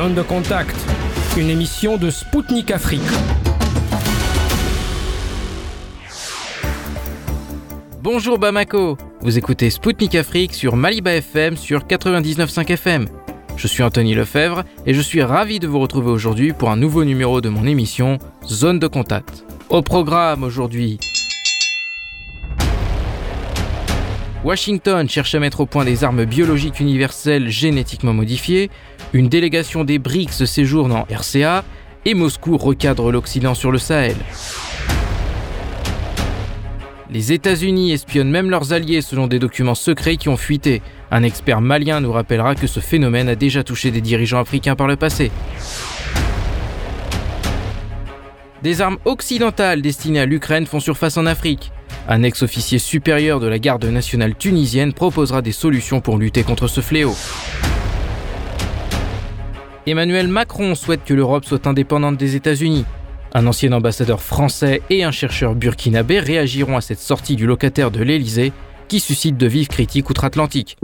Zone de contact, une émission de Spoutnik Afrique. Bonjour Bamako, vous écoutez Spoutnik Afrique sur Maliba FM sur 99.5 FM. Je suis Anthony Lefebvre et je suis ravi de vous retrouver aujourd'hui pour un nouveau numéro de mon émission Zone de contact. Au programme aujourd'hui, Washington cherche à mettre au point des armes biologiques universelles génétiquement modifiées, une délégation des BRICS séjourne en RCA et Moscou recadre l'Occident sur le Sahel. Les États-Unis espionnent même leurs alliés selon des documents secrets qui ont fuité. Un expert malien nous rappellera que ce phénomène a déjà touché des dirigeants africains par le passé. Des armes occidentales destinées à l'Ukraine font surface en Afrique. Un ex-officier supérieur de la garde nationale tunisienne proposera des solutions pour lutter contre ce fléau. Emmanuel Macron souhaite que l'Europe soit indépendante des États-Unis. Un ancien ambassadeur français et un chercheur burkinabé réagiront à cette sortie du locataire de l'Élysée qui suscite de vives critiques outre-Atlantique.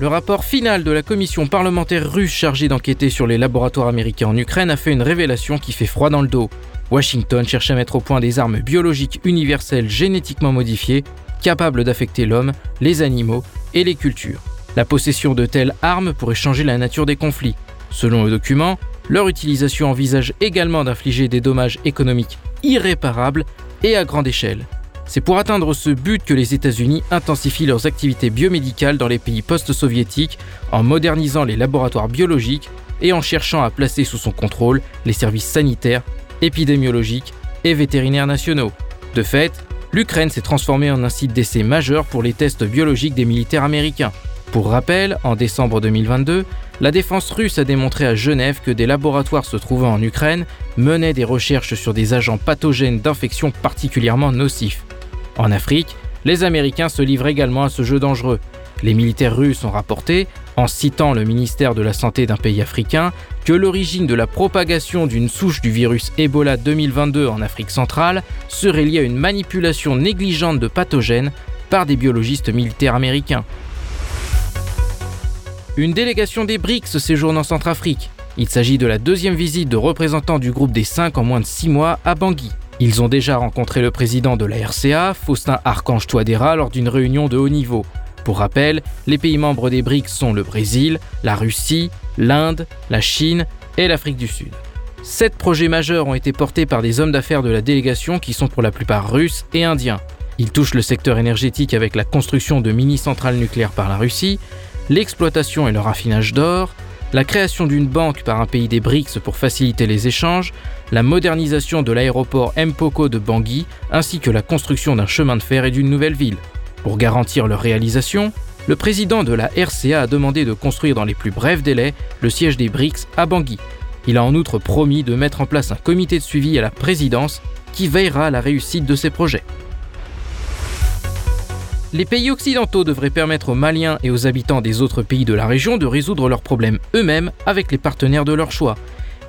Le rapport final de la commission parlementaire russe chargée d'enquêter sur les laboratoires américains en Ukraine a fait une révélation qui fait froid dans le dos. Washington cherche à mettre au point des armes biologiques universelles génétiquement modifiées capables d'affecter l'homme, les animaux et les cultures. La possession de telles armes pourrait changer la nature des conflits. Selon le document, leur utilisation envisage également d'infliger des dommages économiques irréparables et à grande échelle. C'est pour atteindre ce but que les États-Unis intensifient leurs activités biomédicales dans les pays post-soviétiques en modernisant les laboratoires biologiques et en cherchant à placer sous son contrôle les services sanitaires, épidémiologiques et vétérinaires nationaux. De fait, l'Ukraine s'est transformée en un site d'essai majeur pour les tests biologiques des militaires américains. Pour rappel, en décembre 2022, la défense russe a démontré à Genève que des laboratoires se trouvant en Ukraine menaient des recherches sur des agents pathogènes d'infection particulièrement nocifs. En Afrique, les Américains se livrent également à ce jeu dangereux. Les militaires russes ont rapporté, en citant le ministère de la Santé d'un pays africain, que l'origine de la propagation d'une souche du virus Ebola 2022 en Afrique centrale serait liée à une manipulation négligente de pathogènes par des biologistes militaires américains. Une délégation des BRICS séjourne en Centrafrique. Il s'agit de la deuxième visite de représentants du groupe des cinq en moins de six mois à Bangui. Ils ont déjà rencontré le président de la RCA, Faustin Archange Touadéra, lors d'une réunion de haut niveau. Pour rappel, les pays membres des BRICS sont le Brésil, la Russie, l'Inde, la Chine et l'Afrique du Sud. Sept projets majeurs ont été portés par des hommes d'affaires de la délégation qui sont pour la plupart russes et indiens. Ils touchent le secteur énergétique avec la construction de mini-centrales nucléaires par la Russie, l'exploitation et le raffinage d'or, la création d'une banque par un pays des BRICS pour faciliter les échanges, la modernisation de l'aéroport Mpoko de Bangui, ainsi que la construction d'un chemin de fer et d'une nouvelle ville. Pour garantir leur réalisation, le président de la RCA a demandé de construire dans les plus brefs délais le siège des BRICS à Bangui. Il a en outre promis de mettre en place un comité de suivi à la présidence qui veillera à la réussite de ces projets. Les pays occidentaux devraient permettre aux Maliens et aux habitants des autres pays de la région de résoudre leurs problèmes eux-mêmes avec les partenaires de leur choix.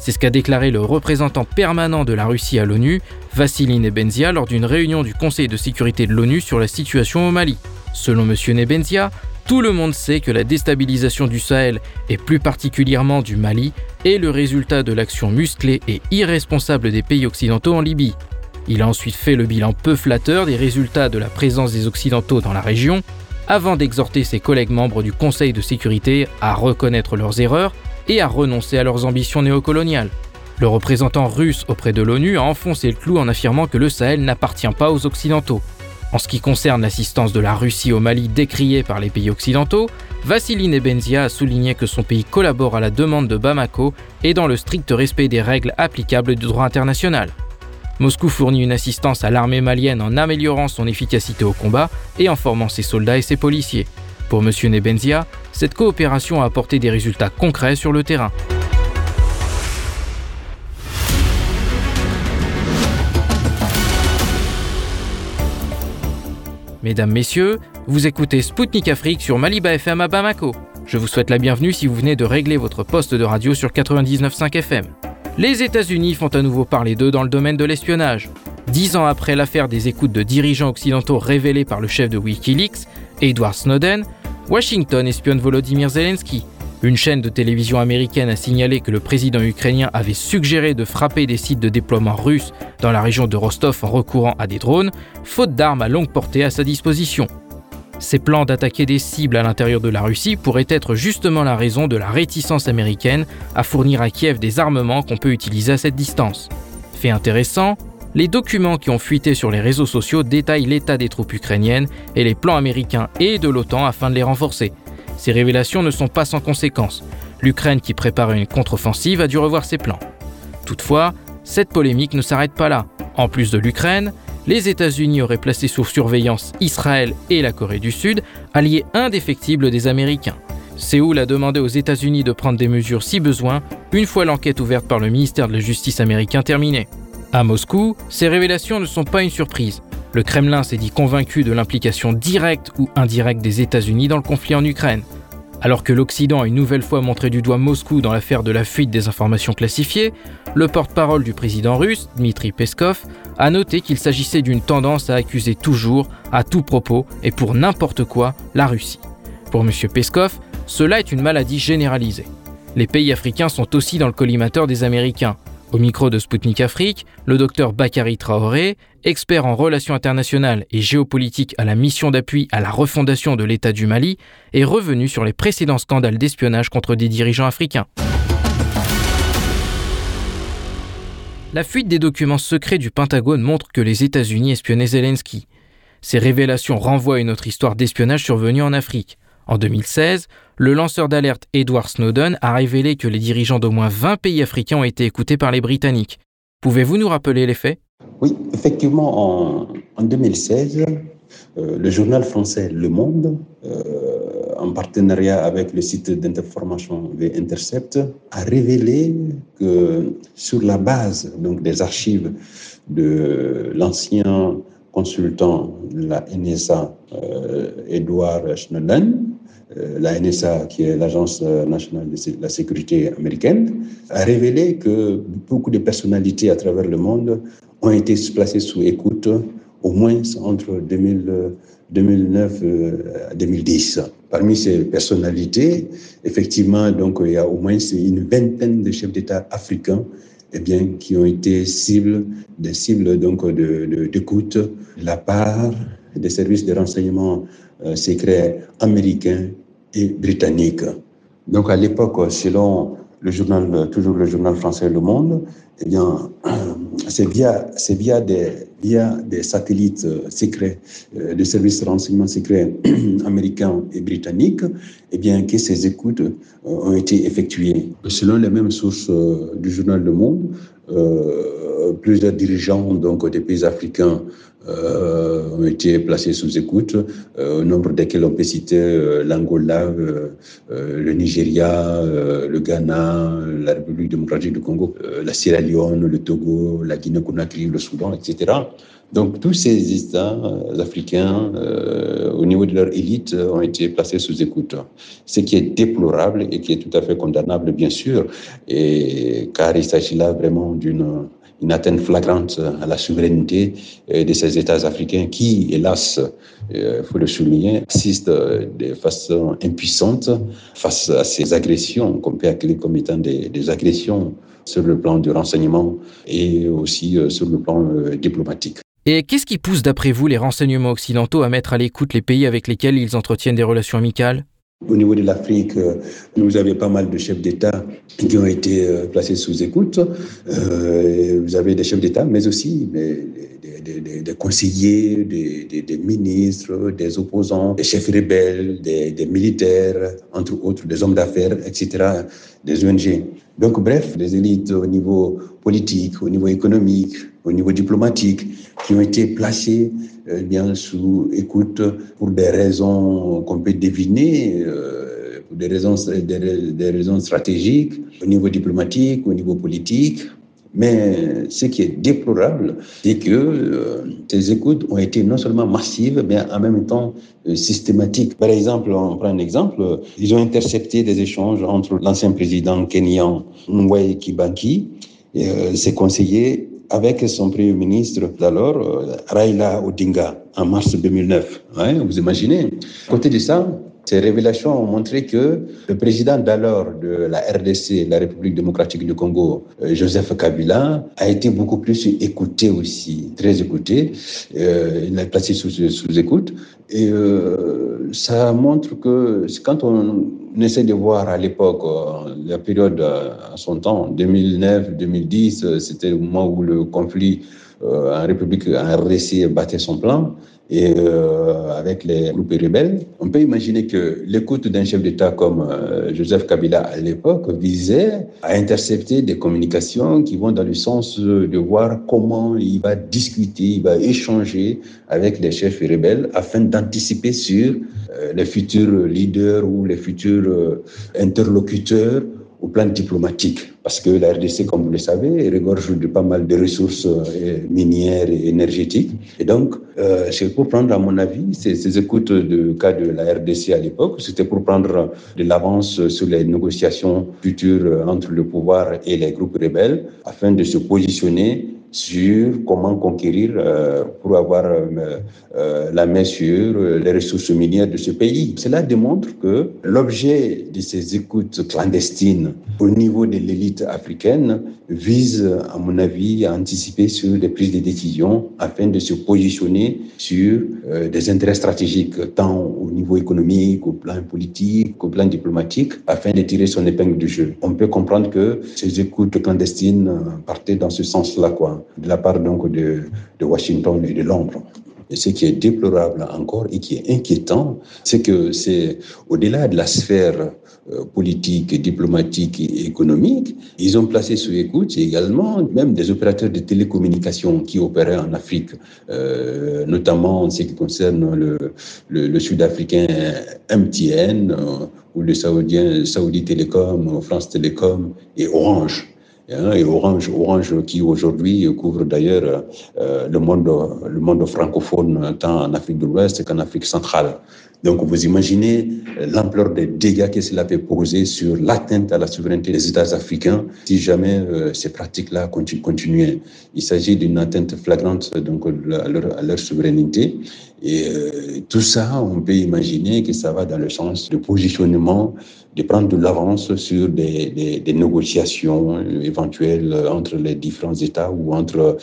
C'est ce qu'a déclaré le représentant permanent de la Russie à l'ONU, Vassili Nebenzia, lors d'une réunion du Conseil de sécurité de l'ONU sur la situation au Mali. Selon M. Nebenzia, tout le monde sait que la déstabilisation du Sahel, et plus particulièrement du Mali, est le résultat de l'action musclée et irresponsable des pays occidentaux en Libye. Il a ensuite fait le bilan peu flatteur des résultats de la présence des Occidentaux dans la région, avant d'exhorter ses collègues membres du Conseil de sécurité à reconnaître leurs erreurs et à renoncer à leurs ambitions néocoloniales. Le représentant russe auprès de l'ONU a enfoncé le clou en affirmant que le Sahel n'appartient pas aux Occidentaux. En ce qui concerne l'assistance de la Russie au Mali décriée par les pays occidentaux, Vassili Nebenzia a souligné que son pays collabore à la demande de Bamako et dans le strict respect des règles applicables du droit international. Moscou fournit une assistance à l'armée malienne en améliorant son efficacité au combat et en formant ses soldats et ses policiers. Pour M. Nebenzia, cette coopération a apporté des résultats concrets sur le terrain. Mesdames, Messieurs, vous écoutez Spoutnik Afrique sur Maliba FM à Bamako. Je vous souhaite la bienvenue si vous venez de régler votre poste de radio sur 99.5 FM. Les États-Unis font à nouveau parler d'eux dans le domaine de l'espionnage. Dix ans après l'affaire des écoutes de dirigeants occidentaux révélées par le chef de Wikileaks, Edward Snowden, Washington espionne Volodymyr Zelensky. Une chaîne de télévision américaine a signalé que le président ukrainien avait suggéré de frapper des sites de déploiement russes dans la région de Rostov en recourant à des drones, faute d'armes à longue portée à sa disposition. Ces plans d'attaquer des cibles à l'intérieur de la Russie pourraient être justement la raison de la réticence américaine à fournir à Kiev des armements qu'on peut utiliser à cette distance. Fait intéressant, les documents qui ont fuité sur les réseaux sociaux détaillent l'état des troupes ukrainiennes et les plans américains et de l'OTAN afin de les renforcer. Ces révélations ne sont pas sans conséquences. L'Ukraine qui prépare une contre-offensive a dû revoir ses plans. Toutefois, cette polémique ne s'arrête pas là. En plus de l'Ukraine, les États-Unis auraient placé sous surveillance Israël et la Corée du Sud, alliés indéfectibles des Américains. Séoul a demandé aux États-Unis de prendre des mesures si besoin, une fois l'enquête ouverte par le ministère de la Justice américain terminée. À Moscou, ces révélations ne sont pas une surprise. Le Kremlin s'est dit convaincu de l'implication directe ou indirecte des États-Unis dans le conflit en Ukraine. Alors que l'Occident a une nouvelle fois montré du doigt Moscou dans l'affaire de la fuite des informations classifiées, le porte-parole du président russe, Dmitri Peskov, a noté qu'il s'agissait d'une tendance à accuser toujours, à tout propos et pour n'importe quoi, la Russie. Pour M. Peskov, cela est une maladie généralisée. Les pays africains sont aussi dans le collimateur des Américains. Au micro de Sputnik Afrique, le docteur Bakary Traoré, expert en relations internationales et géopolitique à la mission d'appui à la refondation de l'État du Mali, est revenu sur les précédents scandales d'espionnage contre des dirigeants africains. La fuite des documents secrets du Pentagone montre que les États-Unis espionnaient Zelensky. Ces révélations renvoient à une autre histoire d'espionnage survenue en Afrique. En 2016, le lanceur d'alerte Edward Snowden a révélé que les dirigeants d'au moins 20 pays africains ont été écoutés par les Britanniques. Pouvez-vous nous rappeler les faits? Oui, effectivement, en, 2016, euh, le journal français Le Monde, euh, en partenariat avec le site d'information The Intercept, a révélé que sur la base donc, des archives de l'ancien consultant de la NSA, euh, Edward Snowden, la NSA, qui est l'Agence nationale de la sécurité américaine, a révélé que beaucoup de personnalités à travers le monde ont été placées sous écoute au moins entre 2009 et 2010. Parmi ces personnalités, effectivement, donc, il y a au moins une vingtaine de chefs d'État africains eh bien, qui ont été cibles, des cibles donc d'écoute de, de, la part des services de renseignement euh, secrets américains et britanniques. Donc à l'époque, selon le journal, toujours le journal français Le Monde, eh bien, c'est via, c'est via des, via des satellites euh, secrets, euh, des services de renseignement secrets américains et britanniques, eh bien, que ces écoutes euh, ont été effectuées. Selon les mêmes sources du journal Le Monde, plusieurs dirigeants donc, des pays africains euh, ont été placés sous écoute, euh, au nombre desquels on peut citer euh, l'Angola, le Nigeria, le Ghana, la République démocratique du Congo, la Sierra Leone, le Togo, la Guinée-Conakry, le Soudan, etc. Donc tous ces États africains, au niveau de leur élite, ont été placés sous écoute, ce qui est déplorable et qui est tout à fait condamnable, bien sûr, et, car il s'agit là vraiment d'une une atteinte flagrante à la souveraineté euh, de ces États africains qui, hélas, il euh, faut le souligner, assistent de façon impuissante face à ces agressions qu'on peut appeler comme étant des, des, agressions sur le plan du renseignement et aussi euh, sur le plan diplomatique. Et qu'est-ce qui pousse, d'après vous, les renseignements occidentaux à mettre à l'écoute les pays avec lesquels ils entretiennent des relations amicales? Au niveau de l'Afrique, vous avez pas mal de chefs d'État qui ont été euh, placés sous écoute. Euh, vous avez des chefs d'État, mais aussi des, conseillers, des, ministres, des opposants, des chefs rebelles, des, militaires, entre autres, des hommes d'affaires, etc., des ONG. Donc, bref, des élites au niveau politique, au niveau économique, au niveau diplomatique, qui ont été placées euh, bien sous écoute pour des raisons qu'on peut deviner, euh, pour des raisons, des, des raisons stratégiques, au niveau diplomatique, au niveau politique. Mais ce qui est déplorable, c'est que euh, ces écoutes ont été non seulement massives, mais en même temps euh, systématiques. Par exemple, on prend un exemple, ils ont intercepté des échanges entre l'ancien président kenyan Mwai Kibaki et euh, ses conseillers avec son premier ministre d'alors, Raila Odinga, en mars 2009. vous imaginez côté de ça, ces révélations ont montré que le président d'alors de la RDC, la République démocratique du Congo, euh, Joseph Kabila, a été beaucoup plus écouté aussi, très écouté. Euh, il a placé sous, écoute. Et euh, ça montre que quand on essaie de voir à l'époque, la période à son temps, 2009-2010, c'était le moment où le conflit en République, en RDC battait son plan et euh, avec les groupes rebelles. On peut imaginer que l'écoute d'un chef d'État comme euh, Joseph Kabila à l'époque visait à intercepter des communications qui vont dans le sens de voir comment il va discuter, il va échanger avec les chefs rebelles afin d'anticiper sur euh, les futurs leaders ou les futurs interlocuteurs au plan diplomatique, parce que la RDC, comme vous le savez, regorge de pas mal de ressources euh, minières et énergétiques. Et donc, euh, c'est pour prendre, à mon avis, ces, ces écoutes de cas de la RDC à l'époque, c'était pour prendre de l'avance sur les négociations futures entre le pouvoir et les groupes rebelles, afin de se positionner sur comment conquérir euh, pour avoir euh, euh, la main sur les ressources minières de ce pays. Cela démontre que l'objet de ces écoutes clandestines au niveau de l'élite africaine vise, à mon avis, à anticiper sur des prises de décision afin de se positionner sur des intérêts stratégiques, tant au niveau économique, au plan politique, au plan diplomatique, afin de tirer son épingle du jeu. On peut comprendre que ces écoutes clandestines partaient dans ce sens-là, quoi de la part donc de, Washington et de Londres. Et ce qui est déplorable encore et qui est inquiétant, c'est que c'est au-delà de la sphère euh, politique, diplomatique et économique, ils ont placé sous écoute également même des opérateurs de télécommunications qui opéraient en Afrique, euh, notamment en ce qui concerne le, le, sud-africain MTN euh, ou le saoudien Saudi Telecom, France Telecom et Orange. Hein, et Orange, Orange qui aujourd'hui couvre d'ailleurs euh, le monde, le monde francophone tant en Afrique de l'Ouest qu'en Afrique centrale. Donc vous imaginez l'ampleur des dégâts que cela peut poser sur l'atteinte à la souveraineté des États africains si jamais euh, ces pratiques-là continuaient. Il s'agit d'une atteinte flagrante donc à leur, souveraineté. Et euh, tout ça, on peut imaginer que ça va dans le sens de positionnement de prendre de l'avance sur des, des, des, négociations éventuelles entre les différents États ou entre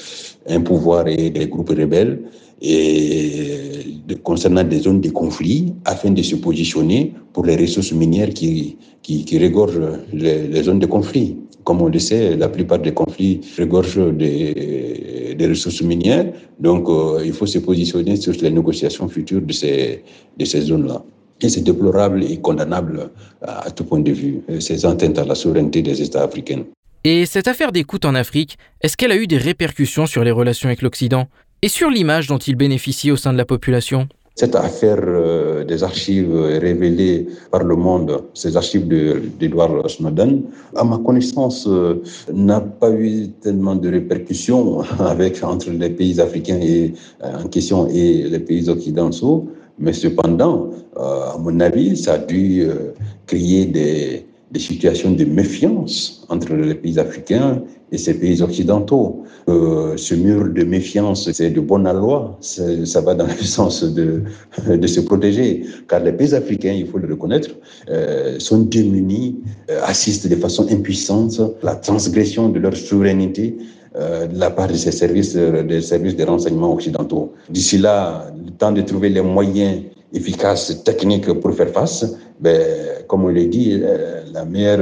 un pouvoir et des groupes rebelles et de, concernant des zones de conflit afin de se positionner pour les ressources minières qui, qui, qui regorgent les, les, zones de conflit. Comme on le sait, la plupart des conflits regorgent des, des ressources minières, donc euh, il faut se positionner sur les négociations futures de ces, de ces zones-là. Et c'est déplorable et condamnable à tout point de vue, ces atteintes à la souveraineté des États africains. Et cette affaire d'écoute en Afrique, est-ce qu'elle a eu des répercussions sur les relations avec l'Occident et sur l'image dont il bénéficie au sein de la population? Cette affaire euh, des archives révélées par le monde, ces archives d'Edward Snowden, à ma connaissance, euh, n'a pas eu tellement de répercussions avec, entre les pays africains et, euh, en question et les pays occidentaux. Mais cependant, euh, à mon avis, ça a dû euh, créer des, situations de méfiance entre les pays africains et ces pays occidentaux. Euh, ce mur de méfiance, c'est de bonne loi, ça va dans le sens de, de se protéger, car les pays africains, il faut le reconnaître, sont démunis, assistent de façon impuissante à la transgression de leur souveraineté euh, de la part de ces services, euh, des services de renseignement occidentaux. D'ici là, le temps de trouver les moyens efficaces, techniques pour faire face, ben, comme on l'a dit, euh, la meilleure,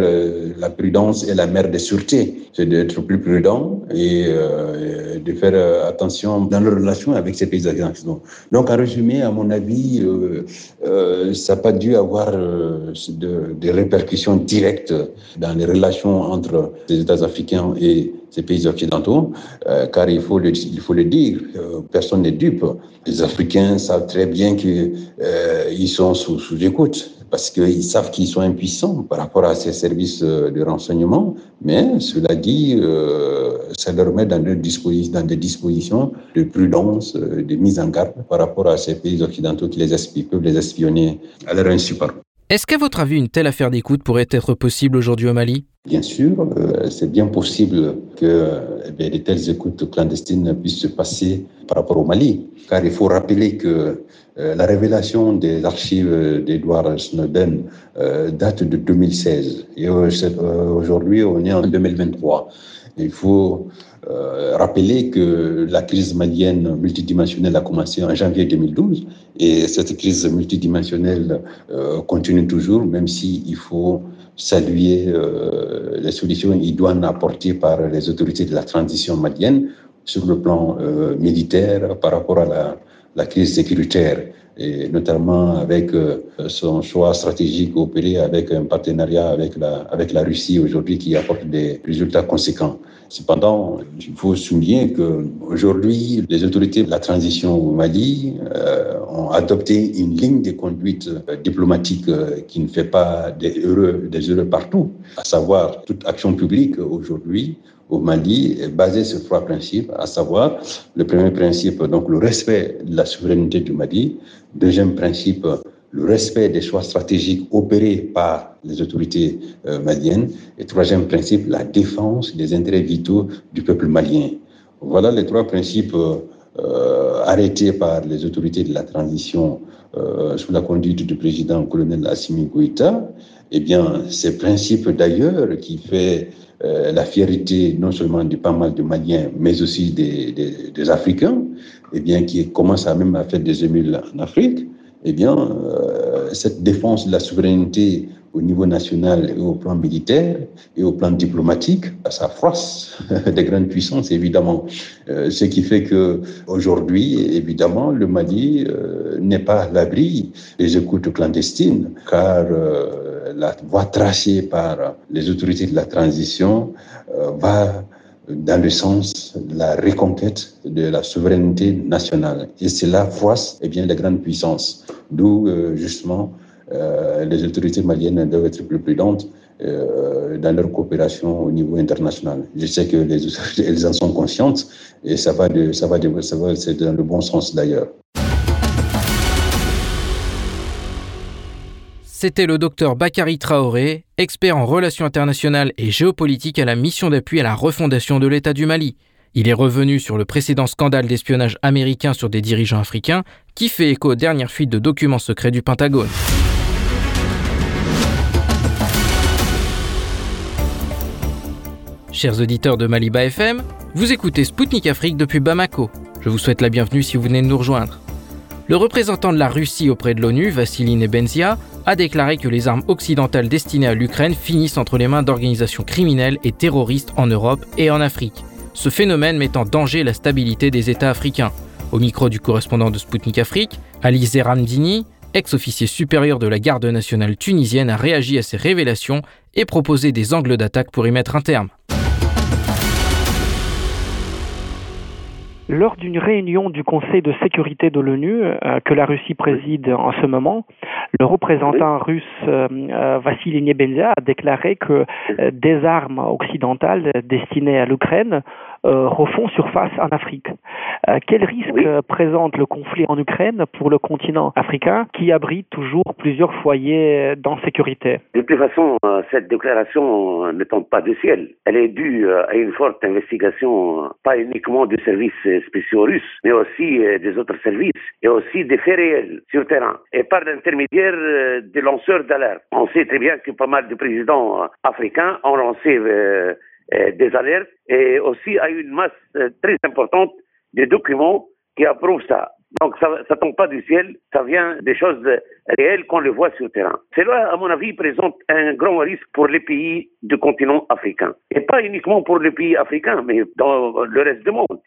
la prudence est la mère des sûretés. C'est d'être plus prudent et euh, de faire attention dans nos relations avec ces pays occidentaux. Donc, en résumé, à mon avis, euh, euh, ça n'a pas dû avoir de, de, répercussions directes dans les relations entre les États africains et ces pays occidentaux, euh, car il faut le, il faut le dire, euh, personne n'est dupe. Les Africains savent très bien qu'ils euh, sont sous, sous écoute parce qu'ils savent qu'ils sont impuissants par rapport à ces services de renseignement, mais cela dit, euh, ça leur met dans, des dispositions de prudence, de mise en garde par rapport à ces pays occidentaux qui les peuvent les espionner à leur insu. Est-ce qu'à votre avis, une telle affaire d'écoute pourrait être possible aujourd'hui au Mali? Bien sûr, euh, c'est bien possible que eh de telles écoutes clandestines puissent se passer par rapport au Mali, car il faut rappeler que euh, la révélation des archives d'Edward Snowden euh, date de 2016 et aujourd'hui on est en 2023. Il faut euh, rappeler que la crise malienne multidimensionnelle a commencé en janvier 2012 et cette crise multidimensionnelle euh, continue toujours, même s'il il faut saluer euh, les solutions idoines apportées par les autorités de la transition malienne sur le plan militaire par rapport à la crise sécuritaire et notamment avec euh, son choix stratégique opéré avec un partenariat avec la, avec la Russie aujourd'hui qui apporte des résultats conséquents. Cependant, il faut souligner qu'aujourd'hui, les autorités de la transition au Mali euh, ont adopté une ligne de conduite euh, diplomatique qui ne fait pas des heureux, des heureux partout, à savoir toute action publique aujourd'hui au Mali est basée sur trois principes, à savoir le premier principe, donc le respect de la souveraineté du Mali, deuxième principe, le respect des choix stratégiques opérés par les autorités euh, maliennes. Et troisième principe, la défense des intérêts vitaux du peuple malien. Voilà les trois principes euh, arrêtés par les autorités de la transition euh, sous la conduite du président colonel Assimi Goïta. Eh bien, ces principes d'ailleurs qui fait euh, la fierté non seulement de pas mal de Maliens, mais aussi des, Africains, eh bien, qui commencent à même à faire des émules en Afrique, eh bien, euh, cette défense de la souveraineté au niveau national et au plan militaire et au plan diplomatique, ça froisse des grandes puissances, évidemment. Euh, ce qui fait que aujourd'hui, évidemment, le Mali n'est pas à l'abri des écoutes clandestines, car la voie tracée par les autorités de la transition euh, va dans le sens de la reconquête de la souveraineté nationale. Et cela froisse eh bien, les grandes puissances, d'où euh, justement euh, les autorités maliennes doivent être plus prudentes euh, dans leur coopération au niveau international. Je sais que les autorités elles en sont conscientes et ça va, de, ça va, de, ça va c'est dans le bon sens d'ailleurs. C'était le docteur Bakary Traoré, expert en relations internationales et géopolitique à la mission d'appui à la refondation de l'État du Mali. Il est revenu sur le précédent scandale d'espionnage américain sur des dirigeants africains qui fait écho aux dernières fuites de documents secrets du Pentagone. Chers auditeurs de Maliba FM, vous écoutez Spoutnik Afrique depuis Bamako. Je vous souhaite la bienvenue si vous venez de nous rejoindre. Le représentant de la Russie auprès de l'ONU, Vassili Nebenzia, a déclaré que les armes occidentales destinées à l'Ukraine finissent entre les mains d'organisations criminelles et terroristes en Europe et en Afrique. Ce phénomène met en danger la stabilité des États africains. Au micro du correspondant de Spoutnik Afrique, Ali Zeramdini, ex-officier supérieur de la garde nationale tunisienne, a réagi à ces révélations et proposé des angles d'attaque pour y mettre un terme. Lors d'une réunion du Conseil de sécurité de l'ONU euh, que la Russie préside en ce moment, le représentant russe euh, euh, Vassili Nebenzia a déclaré que euh, des armes occidentales destinées à l'Ukraine refont surface en Afrique. Euh, quel risque Oui. présente le conflit en Ukraine pour le continent africain qui abrite toujours plusieurs foyers d'insécurité? De toute façon, euh, cette déclaration euh, ne tombe pas du ciel. Elle est due euh, à une forte investigation, euh, pas uniquement des services euh, spéciaux russes, mais aussi euh, des autres services et aussi des faits réels sur terrain et par l'intermédiaire euh, des lanceurs d'alerte. On sait très bien que pas mal de présidents euh, africains ont lancé euh, euh, des alertes et aussi à une masse euh, très importante de documents qui approuvent ça. Donc ça ne tombe pas du ciel, ça vient des choses euh, réelles qu'on le voit sur le terrain. Cela, à mon avis, présente un grand risque pour les pays du continent africain. Et pas uniquement pour les pays africains, mais dans le reste du monde.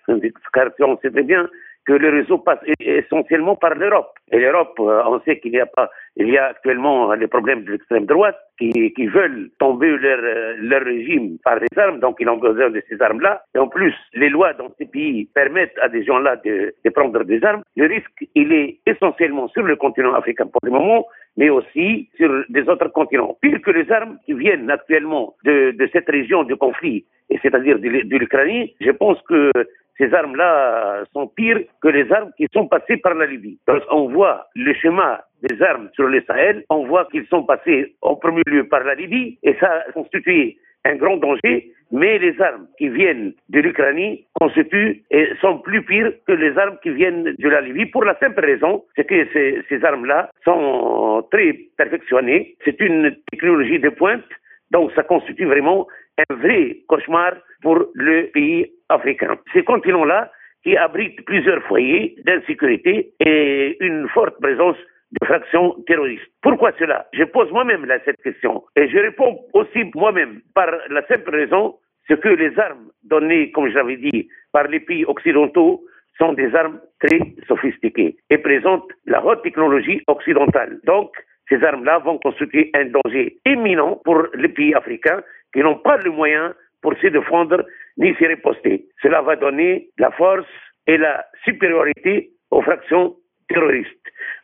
Car on sait bien que le réseau passe e- essentiellement par l'Europe. Et l'Europe, euh, on sait qu'il y a pas, il y a actuellement les problèmes de l'extrême droite qui, veulent tomber leur, leur régime par des armes, donc ils ont besoin de ces armes-là. Et en plus, les lois dans ces pays permettent à des gens-là de, prendre des armes. Le risque, il est essentiellement sur le continent africain pour le moment, mais aussi sur des autres continents. Pire que les armes qui viennent actuellement de, cette région de conflit, c'est-à-dire de l'Ukraine, je pense que ces armes-là sont pires que les armes qui sont passées par la Libye. on voit le schéma des armes sur le Sahel, on voit qu'ils sont passés en premier lieu par la Libye et ça a constitué un grand danger, mais les armes qui viennent de l'Ukraine constituent et sont plus pires que les armes qui viennent de la Libye pour la simple raison, que ces armes-là sont très perfectionnées, c'est une technologie de pointe, donc ça constitue vraiment un vrai cauchemar pour le pays africain. Ces continents-là qui abritent plusieurs foyers d'insécurité et une forte présence de fractions terroristes. Pourquoi cela? Je pose moi-même cette question et je réponds aussi moi-même par la simple raison c'est que les armes données, comme je l'avais dit, par les pays occidentaux sont des armes très sophistiquées et présentent la haute technologie occidentale. Donc, ces armes-là vont constituer un danger imminent pour les pays africains qui n'ont pas le moyen pour se défendre ni se riposter. Cela va donner la force et la supériorité aux fractions terroristes.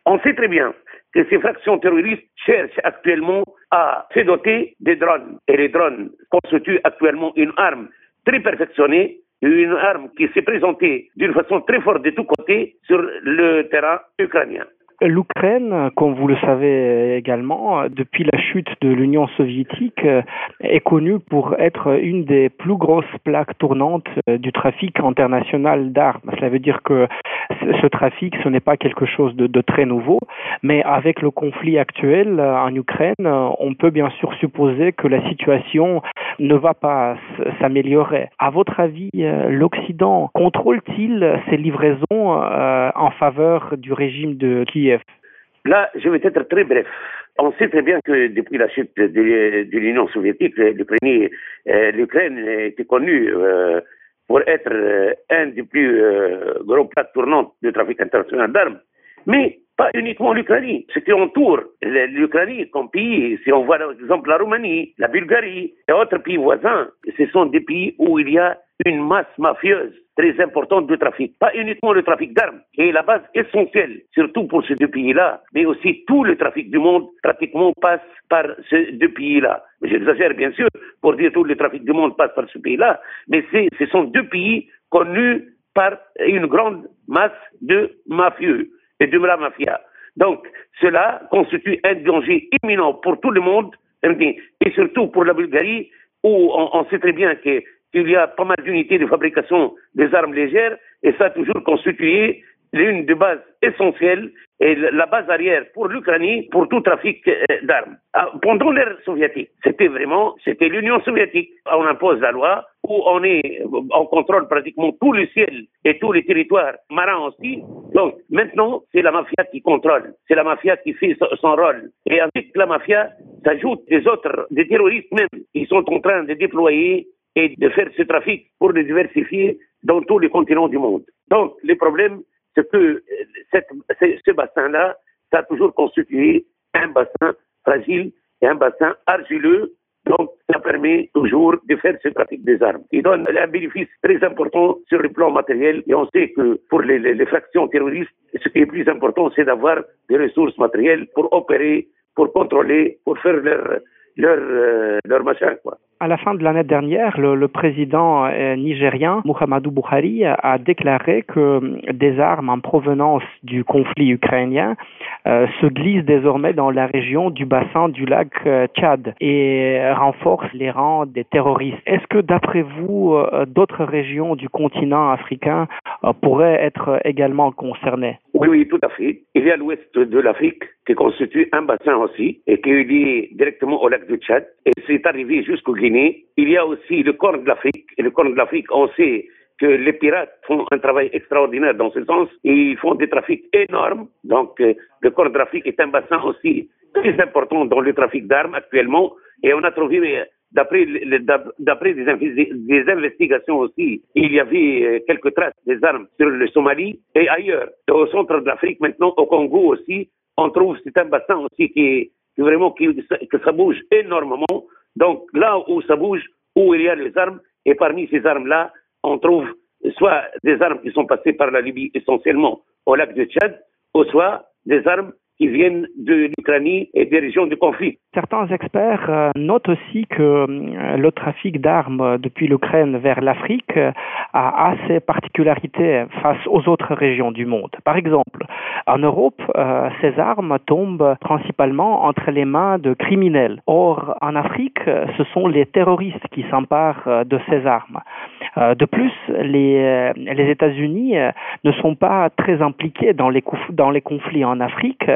On sait très bien que ces fractions terroristes cherchent actuellement à se doter des drones. Et les drones constituent actuellement une arme très perfectionnée, une arme qui s'est présentée d'une façon très forte de tous côtés sur le terrain ukrainien. L'Ukraine, comme vous le savez également, depuis la chute de l'Union soviétique, est connue pour être une des plus grosses plaques tournantes du trafic international d'armes. Cela veut dire que ce trafic, ce n'est pas quelque chose de, très nouveau, mais avec le conflit actuel en Ukraine, on peut bien sûr supposer que la situation ne va pas s'améliorer. À votre avis, l'Occident contrôle-t-il ces livraisons euh, en faveur du régime de Kiev? Là, je vais être très bref. On sait très bien que depuis la chute de, l'Union soviétique, euh, l'Ukraine était connue euh, pour être euh, un des plus euh, gros plaques tournantes du trafic international d'armes. Mais pas uniquement l'Ukraine. Ce qui entoure l'Ukraine comme pays, si on voit par exemple la Roumanie, la Bulgarie et autres pays voisins, ce sont des pays où il y a une masse mafieuse très importante de trafic. Pas uniquement le trafic d'armes, qui est la base essentielle, surtout pour ces deux pays-là, mais aussi tout le trafic du monde pratiquement passe par ces deux pays-là. J'exagère bien sûr pour dire tout le trafic du monde passe par ce pays-là, mais ce sont deux pays connus par une grande masse de mafieux et de la mafia. Donc, cela constitue un danger imminent pour tout le monde, et surtout pour la Bulgarie, où on, sait très bien qu'il y a pas mal d'unités de fabrication des armes légères, et ça a toujours constitué l'une des bases essentielles et la base arrière pour l'Ukraine pour tout trafic euh, d'armes. Ah, pendant l'ère soviétique, c'était vraiment, c'était l'Union soviétique. On impose la loi où on est, on contrôle pratiquement tout le ciel et tous les territoires marins aussi. Donc maintenant, c'est la mafia qui contrôle, c'est la mafia qui fait son rôle. Et avec la mafia s'ajoutent des autres, des terroristes même, qui sont en train de déployer et de faire ce trafic pour le diversifier dans tous les continents du monde. Donc, les problèmes c'est que euh, ce bassin-là, ça a toujours constitué un bassin fragile et un bassin argileux. Donc, ça permet toujours de faire ce trafic des armes. Il donne un bénéfice très important sur le plan matériel. Et on sait que pour les, les, les fractions terroristes, ce qui est plus important, c'est d'avoir des ressources matérielles pour opérer, pour contrôler, pour faire leur, leur, euh, leur machin, quoi. À la fin de l'année dernière, le, président euh, nigérien Muhammadu Buhari a déclaré que euh, des armes en provenance du conflit ukrainien euh, se glissent désormais dans la région du bassin du lac Tchad et renforcent les rangs des terroristes. Est-ce que d'après vous, d'autres régions du continent africain pourraient être également concernées? Oui, oui, tout à fait. Il y a l'ouest de l'Afrique qui constitue un bassin aussi et qui est lié directement au lac du Tchad et c'est arrivé jusqu'au Il y a aussi le corne de l'Afrique. Et le corne de l'Afrique, on sait que les pirates font un travail extraordinaire dans ce sens ils font des trafics énormes. Donc, euh, le corne de l'Afrique est un bassin aussi très important dans le trafic d'armes actuellement. Et on a trouvé, d'après d'après des, investigations aussi, il y avait euh, quelques traces des armes sur le Somalie et ailleurs. Au centre de l'Afrique, maintenant, au Congo aussi, on trouve c'est un bassin aussi qui vraiment qui, que ça bouge énormément. Donc là où ça bouge, où il y a les armes, et parmi ces armes-là, on trouve soit des armes qui sont passées par la Libye essentiellement au lac de Tchad, ou soit des armes qui viennent de l'Ukraine et des régions de conflit. Certains experts euh, notent aussi que euh, le trafic d'armes depuis l'Ukraine vers l'Afrique euh, a, ses particularités face aux autres régions du monde. Par exemple, en Europe, ces armes tombent principalement entre les mains de criminels. Or, en Afrique, ce sont les terroristes qui s'emparent de ces armes. De plus, les, États-Unis ne sont pas très impliqués dans les, dans les conflits en Afrique,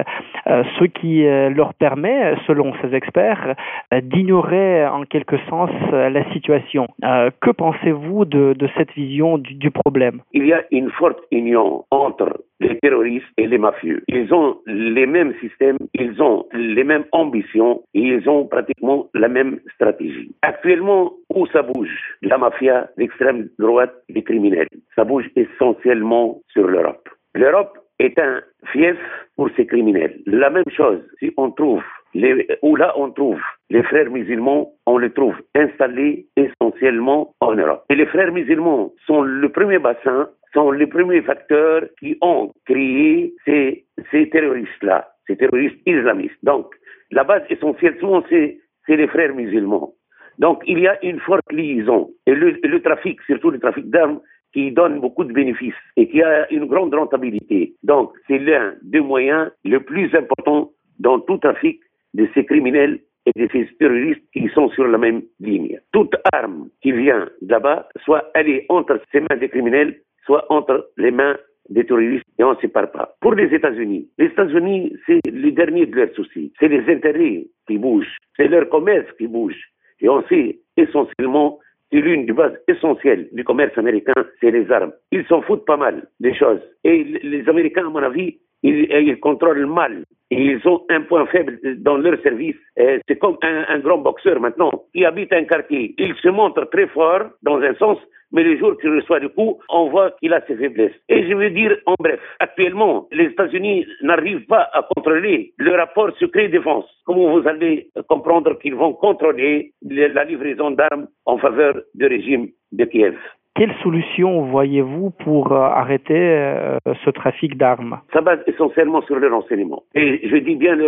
ce qui leur permet, selon ces experts, euh, d'ignorer en quelque sens euh, la situation. Euh, que pensez-vous de, cette vision du, problème? Il y a une forte union entre les terroristes et les mafieux. Ils ont les mêmes systèmes, ils ont les mêmes ambitions et ils ont pratiquement la même stratégie. Actuellement, où ça bouge? La mafia, l'extrême droite, les criminels. Ça bouge essentiellement sur l'Europe. L'Europe est un fief pour ces criminels. La même chose, si on trouve les, où là on trouve les frères musulmans, on les trouve installés essentiellement en Europe. Et les frères musulmans sont le premier bassin, sont les premiers facteurs qui ont créé ces, ces terroristes-là, ces terroristes islamistes. Donc, la base essentielle, souvent, c'est, c'est les frères musulmans. Donc, il y a une forte liaison. Et le, le trafic, surtout le trafic d'armes, qui donne beaucoup de bénéfices et qui a une grande rentabilité. Donc, c'est l'un des moyens les plus importants dans tout trafic de ces criminels et de ces terroristes qui sont sur la même ligne. Toute arme qui vient là-bas, soit elle est entre ses mains des criminels, soit entre les mains des terroristes et on ne sépare pas. Pour les États-Unis, les États-Unis, c'est le dernier de leurs soucis. C'est les intérêts qui bougent, c'est leur commerce qui bouge. Et on sait essentiellement que l'une des bases essentielles du commerce américain, c'est les armes. Ils s'en foutent pas mal des choses. Et les Américains, à mon avis, ils, contrôlent mal. ils ont un point faible dans leur service. C'est comme un, grand boxeur maintenant qui habite un quartier. Il se montre très fort dans un sens, mais le jour qu'il reçoit du coup, on voit qu'il a ses faiblesses. Et je veux dire, en bref, actuellement, les États-Unis n'arrivent pas à contrôler le rapport secret-défense. Comment vous allez comprendre qu'ils vont contrôler la livraison d'armes en faveur du régime de Kiev? Quelle solution voyez-vous pour euh, arrêter euh, ce trafic d'armes? Ça base essentiellement sur le renseignement. Et je dis bien le,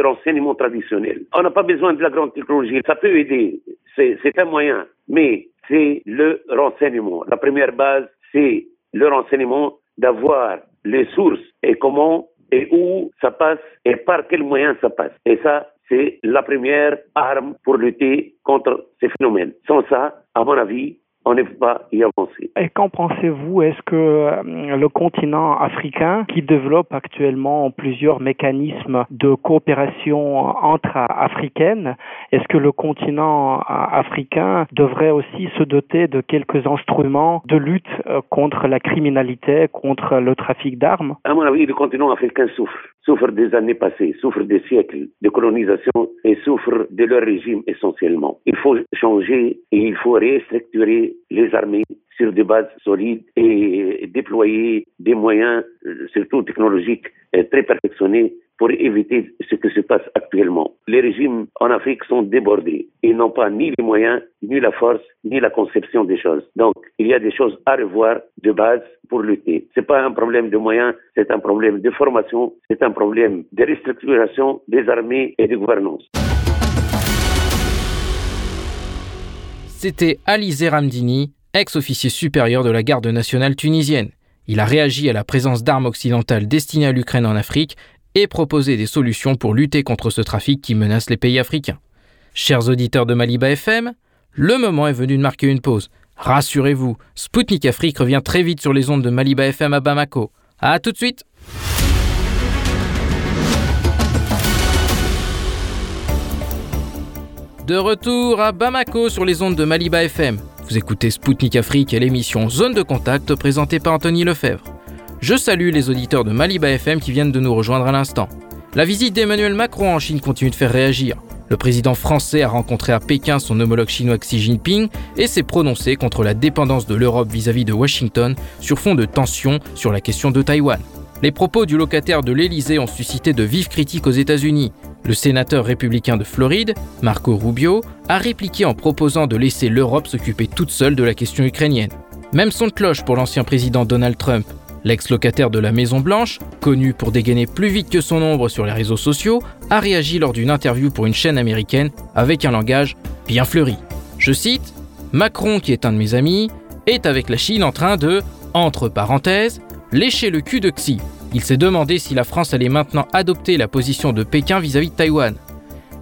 renseignement traditionnel. On n'a pas besoin de la grande technologie. Ça peut aider. C'est un moyen. Mais c'est le renseignement. La première base, c'est le renseignement d'avoir les sources et comment et où ça passe et par quels moyens ça passe. Et ça, c'est la première arme pour lutter contre ces phénomènes. Sans ça, à mon avis, on ne peut pas y avancer. Et qu'en pensez-vous? Est-ce que euh, le continent africain, qui développe actuellement plusieurs mécanismes de coopération entre africaines, est-ce que le continent africain devrait aussi se doter de quelques instruments de lutte euh, contre la criminalité, contre le trafic d'armes? À mon avis, le continent africain souffre souffre des années passées, souffre des siècles de colonisation et souffre de leur régime essentiellement. Il faut changer et il faut restructurer les armées sur des bases solides et déployer des moyens, euh, surtout technologiques, euh, très perfectionnés pour éviter ce qui se passe actuellement. Les régimes en Afrique sont débordés. Ils n'ont pas ni les moyens, ni la force, ni la conception des choses. Donc, il y a des choses à revoir de base pour lutter. C'est pas un problème de moyens, c'est un problème de formation, c'est un problème de restructuration des armées et de gouvernance. C'était Ali Zeramdini, ex-officier supérieur de la garde nationale tunisienne. Il a réagi à la présence d'armes occidentales destinées à l'Ukraine en Afrique et proposer des solutions pour lutter contre ce trafic qui menace les pays africains. Chers auditeurs de Maliba FM, le moment est venu de marquer une pause. Rassurez-vous, Spoutnik Afrique revient très vite sur les ondes de Maliba FM à Bamako. A tout de suite De retour à Bamako sur les ondes de Maliba FM. Vous écoutez Spoutnik Afrique et l'émission Zone de contact présentée par Anthony Lefebvre. Je salue les auditeurs de Maliba FM qui viennent de nous rejoindre à l'instant. La visite d'Emmanuel Macron en Chine continue de faire réagir. Le président français a rencontré à Pékin son homologue chinois Xi Jinping et s'est prononcé contre la dépendance de l'Europe vis-à-vis de Washington sur fond de tensions sur la question de Taïwan. Les propos du locataire de l'Élysée ont suscité de vives critiques aux États-Unis. Le sénateur républicain de Floride, Marco Rubio, a répliqué en proposant de laisser l'Europe s'occuper toute seule de la question ukrainienne. Même son de cloche pour l'ancien président Donald Trump. L'ex-locataire de la Maison Blanche, connu pour dégainer plus vite que son ombre sur les réseaux sociaux, a réagi lors d'une interview pour une chaîne américaine avec un langage bien fleuri. Je cite Macron, qui est un de mes amis, est avec la Chine en train de, entre parenthèses, lécher le cul de Xi. Il s'est demandé si la France allait maintenant adopter la position de Pékin vis-à-vis -vis de Taïwan.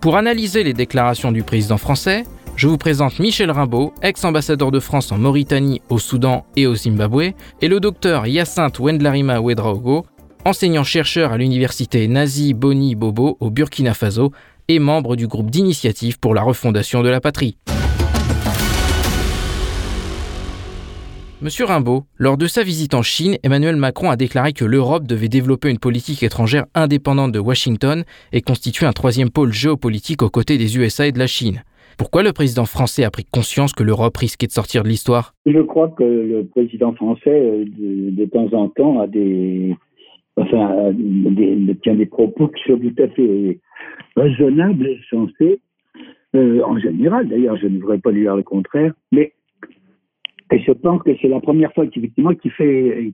Pour analyser les déclarations du président français, je vous présente Michel Rimbaud, ex-ambassadeur de France en Mauritanie, au Soudan et au Zimbabwe, et le docteur Hyacinthe Wendlarima Wedraogo, enseignant-chercheur à l'université Nazi Boni Bobo au Burkina Faso et membre du groupe d'initiative pour la refondation de la patrie. Monsieur Rimbaud, lors de sa visite en Chine, Emmanuel Macron a déclaré que l'Europe devait développer une politique étrangère indépendante de Washington et constituer un troisième pôle géopolitique aux côtés des USA et de la Chine. Pourquoi le président français a pris conscience que l'Europe risquait de sortir de l'histoire? Je crois que le président français, euh, de, temps en temps, a des, enfin, tient des propos qui sont tout à fait raisonnables et sensés. Euh, en général, d'ailleurs, je ne voudrais pas dire le contraire, mais je pense que c'est la première fois qu'effectivement qu'il fait,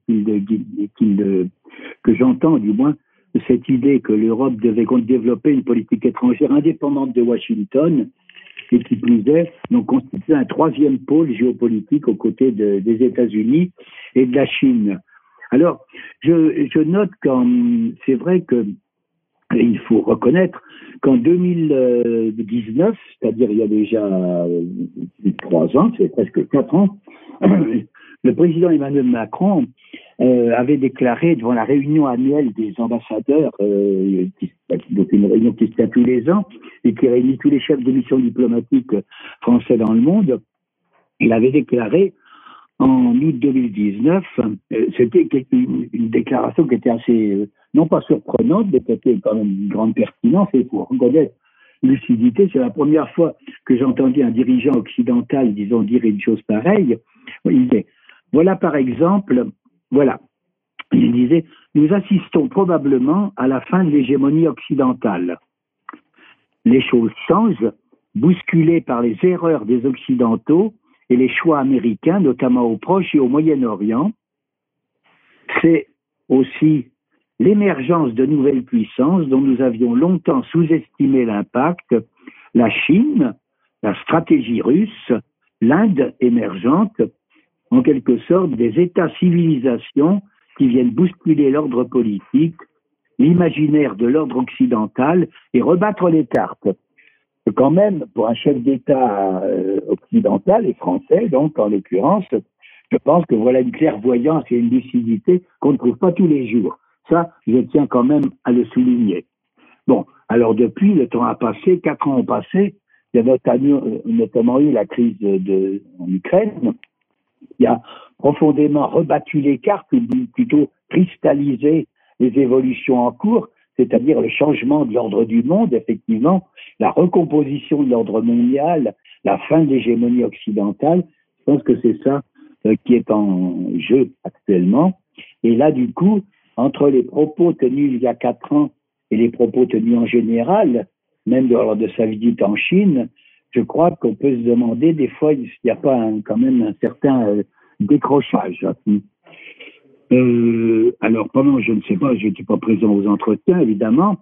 que j'entends du moins cette idée que l'Europe devait développer une politique étrangère indépendante de Washington et qui plus est, donc constituer un troisième pôle géopolitique aux côtés des États-Unis et de la Chine. Alors, je, je note qu'en c'est vrai que il faut reconnaître qu'en 2019, c'est-à-dire il y a déjà trois ans, c'est presque quatre ans, le président Emmanuel Macron euh, avait déclaré devant la réunion annuelle des ambassadeurs, euh, donc une réunion qui se tient tous les ans et qui réunit tous les chefs de mission diplomatique français dans le monde, il avait déclaré en août 2019, euh, c'était une, déclaration qui était assez, non pas surprenante, mais qui était quand même une grande pertinence, et pour reconnaître lucidité, c'est la première fois que j'entendais un dirigeant occidental, disons, dire une chose pareille. Il disait, voilà par exemple, voilà, il disait, nous assistons probablement à la fin de l'hégémonie occidentale. Les choses changent, bousculées par les erreurs des Occidentaux et les choix américains, notamment au Proche et au Moyen-Orient. C'est aussi l'émergence de nouvelles puissances dont nous avions longtemps sous-estimé l'impact, la Chine, la stratégie russe, l'Inde émergente, en quelque sorte des États-civilisations qui viennent bousculer l'ordre politique, l'imaginaire de l'ordre occidental et rebattre les cartes. Quand même, pour un chef d'État euh, occidental et français, donc en l'occurrence, je pense que voilà une clairvoyance et une lucidité qu'on ne trouve pas tous les jours. Ça, je tiens quand même à le souligner. Bon, alors depuis, le temps a passé, quatre ans ont passé, il y a notamment, notamment eu la crise de, en Ukraine, qui a profondément rebattu les cartes, ou plutôt cristallisé les évolutions en cours, c'est-à-dire le changement de l'ordre du monde, effectivement, la recomposition de l'ordre mondial, la fin de l'hégémonie occidentale. Je pense que c'est ça euh, qui est en jeu actuellement. Et là, du coup, entre les propos tenus il y a quatre ans et les propos tenus en général, même lors de sa visite en Chine, je crois qu'on peut se demander des fois s'il n'y a pas quand même un certain euh, décrochage. Euh, alors pendant, je ne sais pas, je n'étais pas présent aux entretiens évidemment,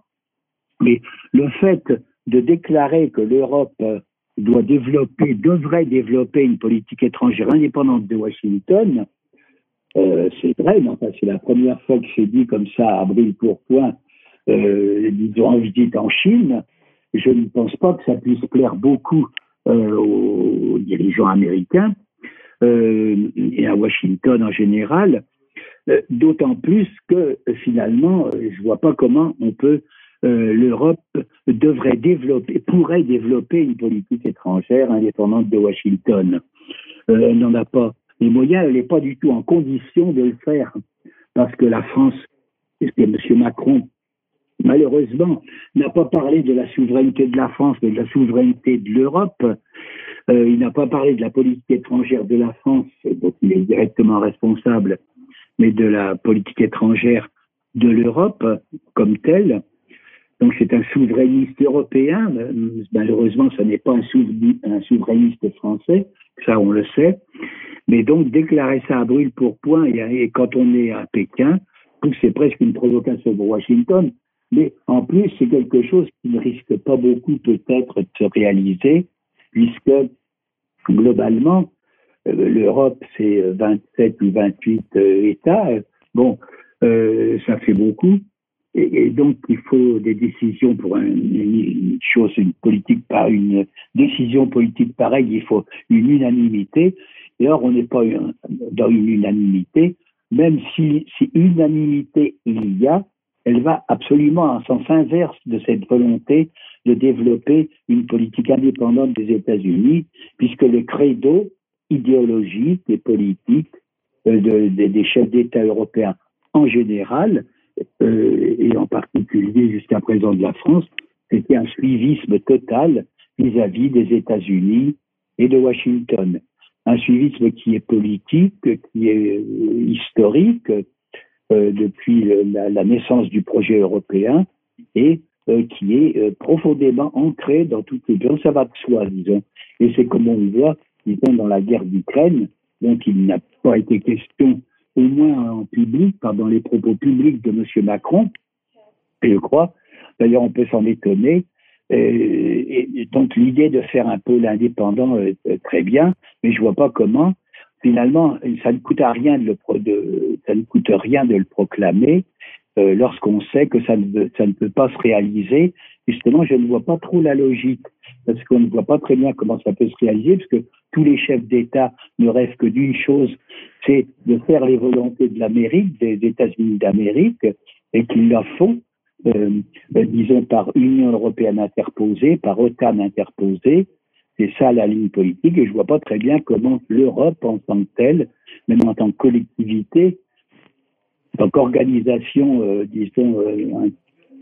mais le fait de déclarer que l'Europe euh, doit développer, devrait développer une politique étrangère indépendante de Washington, c'est vrai, mais enfin, c'est la première fois que c'est dit comme ça à brille pourpoint, euh, disons visite en Chine. Je ne pense pas que ça puisse plaire beaucoup euh, aux dirigeants américains euh, et à Washington en général, euh, d'autant plus que finalement, je ne vois pas comment on peut l'Europe devrait développer, pourrait développer une politique étrangère indépendante de Washington. elle n'en a pas les moyens, elle n'est pas du tout en condition de le faire, parce que la France, et M. Macron, malheureusement, n'a pas parlé de la souveraineté de la France, mais de la souveraineté de l'Europe. Euh, il n'a pas parlé de la politique étrangère de la France, dont il est directement responsable, mais de la politique étrangère de l'Europe comme telle. Donc c'est un souverainiste européen. Malheureusement, ce n'est pas un, souverainiste français, ça on le sait. Mais donc déclarer ça à brûle pour point et, quand on est à Pékin, c'est presque une provocation pour Washington. Mais en plus, c'est quelque chose qui ne risque pas beaucoup peut-être de se réaliser, puisque globalement, euh, l'Europe, c'est 27 ou 28 euh, États. Bon, euh, ça fait beaucoup. Et, donc, il faut des décisions pour une, chose, une politique, pas une décision politique pareille, il faut une unanimité. Et or, on n'est pas dans une unanimité. Même si, si unanimité il y a, elle va absolument en sens inverse de cette volonté de développer une politique indépendante des États-Unis, puisque le credo idéologique et politique euh, des chefs d'État européens en général, euh, et en particulier jusqu'à présent de la France, c'était un suivisme total vis-à-vis des États-Unis et de Washington. Un suivisme qui est politique, qui est euh, historique depuis la, naissance du projet européen et qui est profondément ancré dans toutes les gens. Ça va de soi, disons. Et c'est comme on le voit, disons, dans la guerre d'Ukraine, dont il n'a pas été question au moins en public, dans les propos publics de M. Macron, et je crois, d'ailleurs on peut s'en étonner, donc l'idée de faire un pôle indépendant est très bien, mais je vois pas comment. Finalement, ça ne coûte rien de le, de, ça ne coûte rien de le proclamer euh, lorsqu'on sait que ça ne, ça ne peut pas se réaliser. Justement, je ne vois pas trop la logique parce qu'on ne voit pas très bien comment ça peut se réaliser, parce que tous les chefs d'État ne rêvent que d'une chose, c'est de faire les volontés de l'Amérique, des États-Unis d'Amérique, et qu'ils la font, euh, euh, disons, par Union européenne interposée, par OTAN interposée. C'est ça la ligne politique, et je vois pas très bien comment l'Europe en tant que telle, même en tant que collectivité, en tant qu'organisation, euh, disons,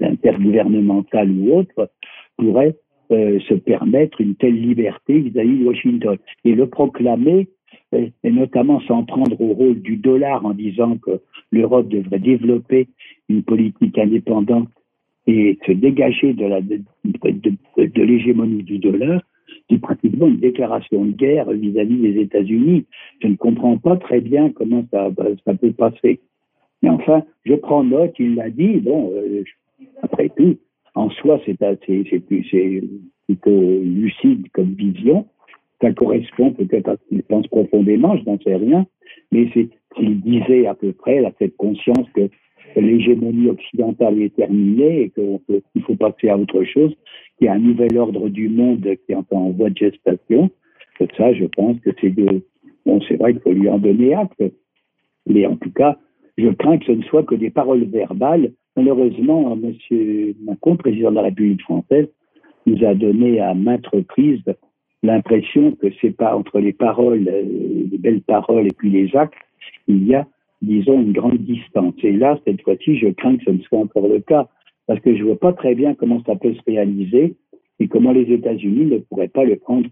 intergouvernementale ou autre, pourrait euh, se permettre une telle liberté vis-à-vis de Washington. Et le proclamer, et, notamment s'en prendre au rôle du dollar en disant que l'Europe devrait développer une politique indépendante et se dégager de, de, l'hégémonie du dollar, c'est pratiquement une déclaration de guerre vis-à-vis des États-Unis. Je ne comprends pas très bien comment ça, ça peut passer. Mais enfin, je prends note, il l'a dit, bon, euh, après tout, en soi, c'est plutôt lucide comme vision. Ça correspond peut-être à ce qu'il pense profondément, je n'en sais rien, mais c'est qu'il disait à peu près, à cette conscience que l'hégémonie occidentale est terminée et qu'il faut passer à autre chose, qu'il y a un nouvel ordre du monde qui est en voie de gestation. Ça, je pense que c'est de... Bon, c'est vrai qu'il faut lui en donner acte, mais en tout cas, je crains que ce ne soit que des paroles verbales Malheureusement, M. Macron, président de la République française, nous a donné à maintes reprises l'impression que c'est pas entre les paroles, euh, les belles paroles et puis les actes, il y a, disons, une grande distance. Et là, cette fois-ci, je crains que ce ne soit encore le cas, parce que je vois pas très bien comment ça peut se réaliser et comment les États-Unis ne pourraient pas le prendre,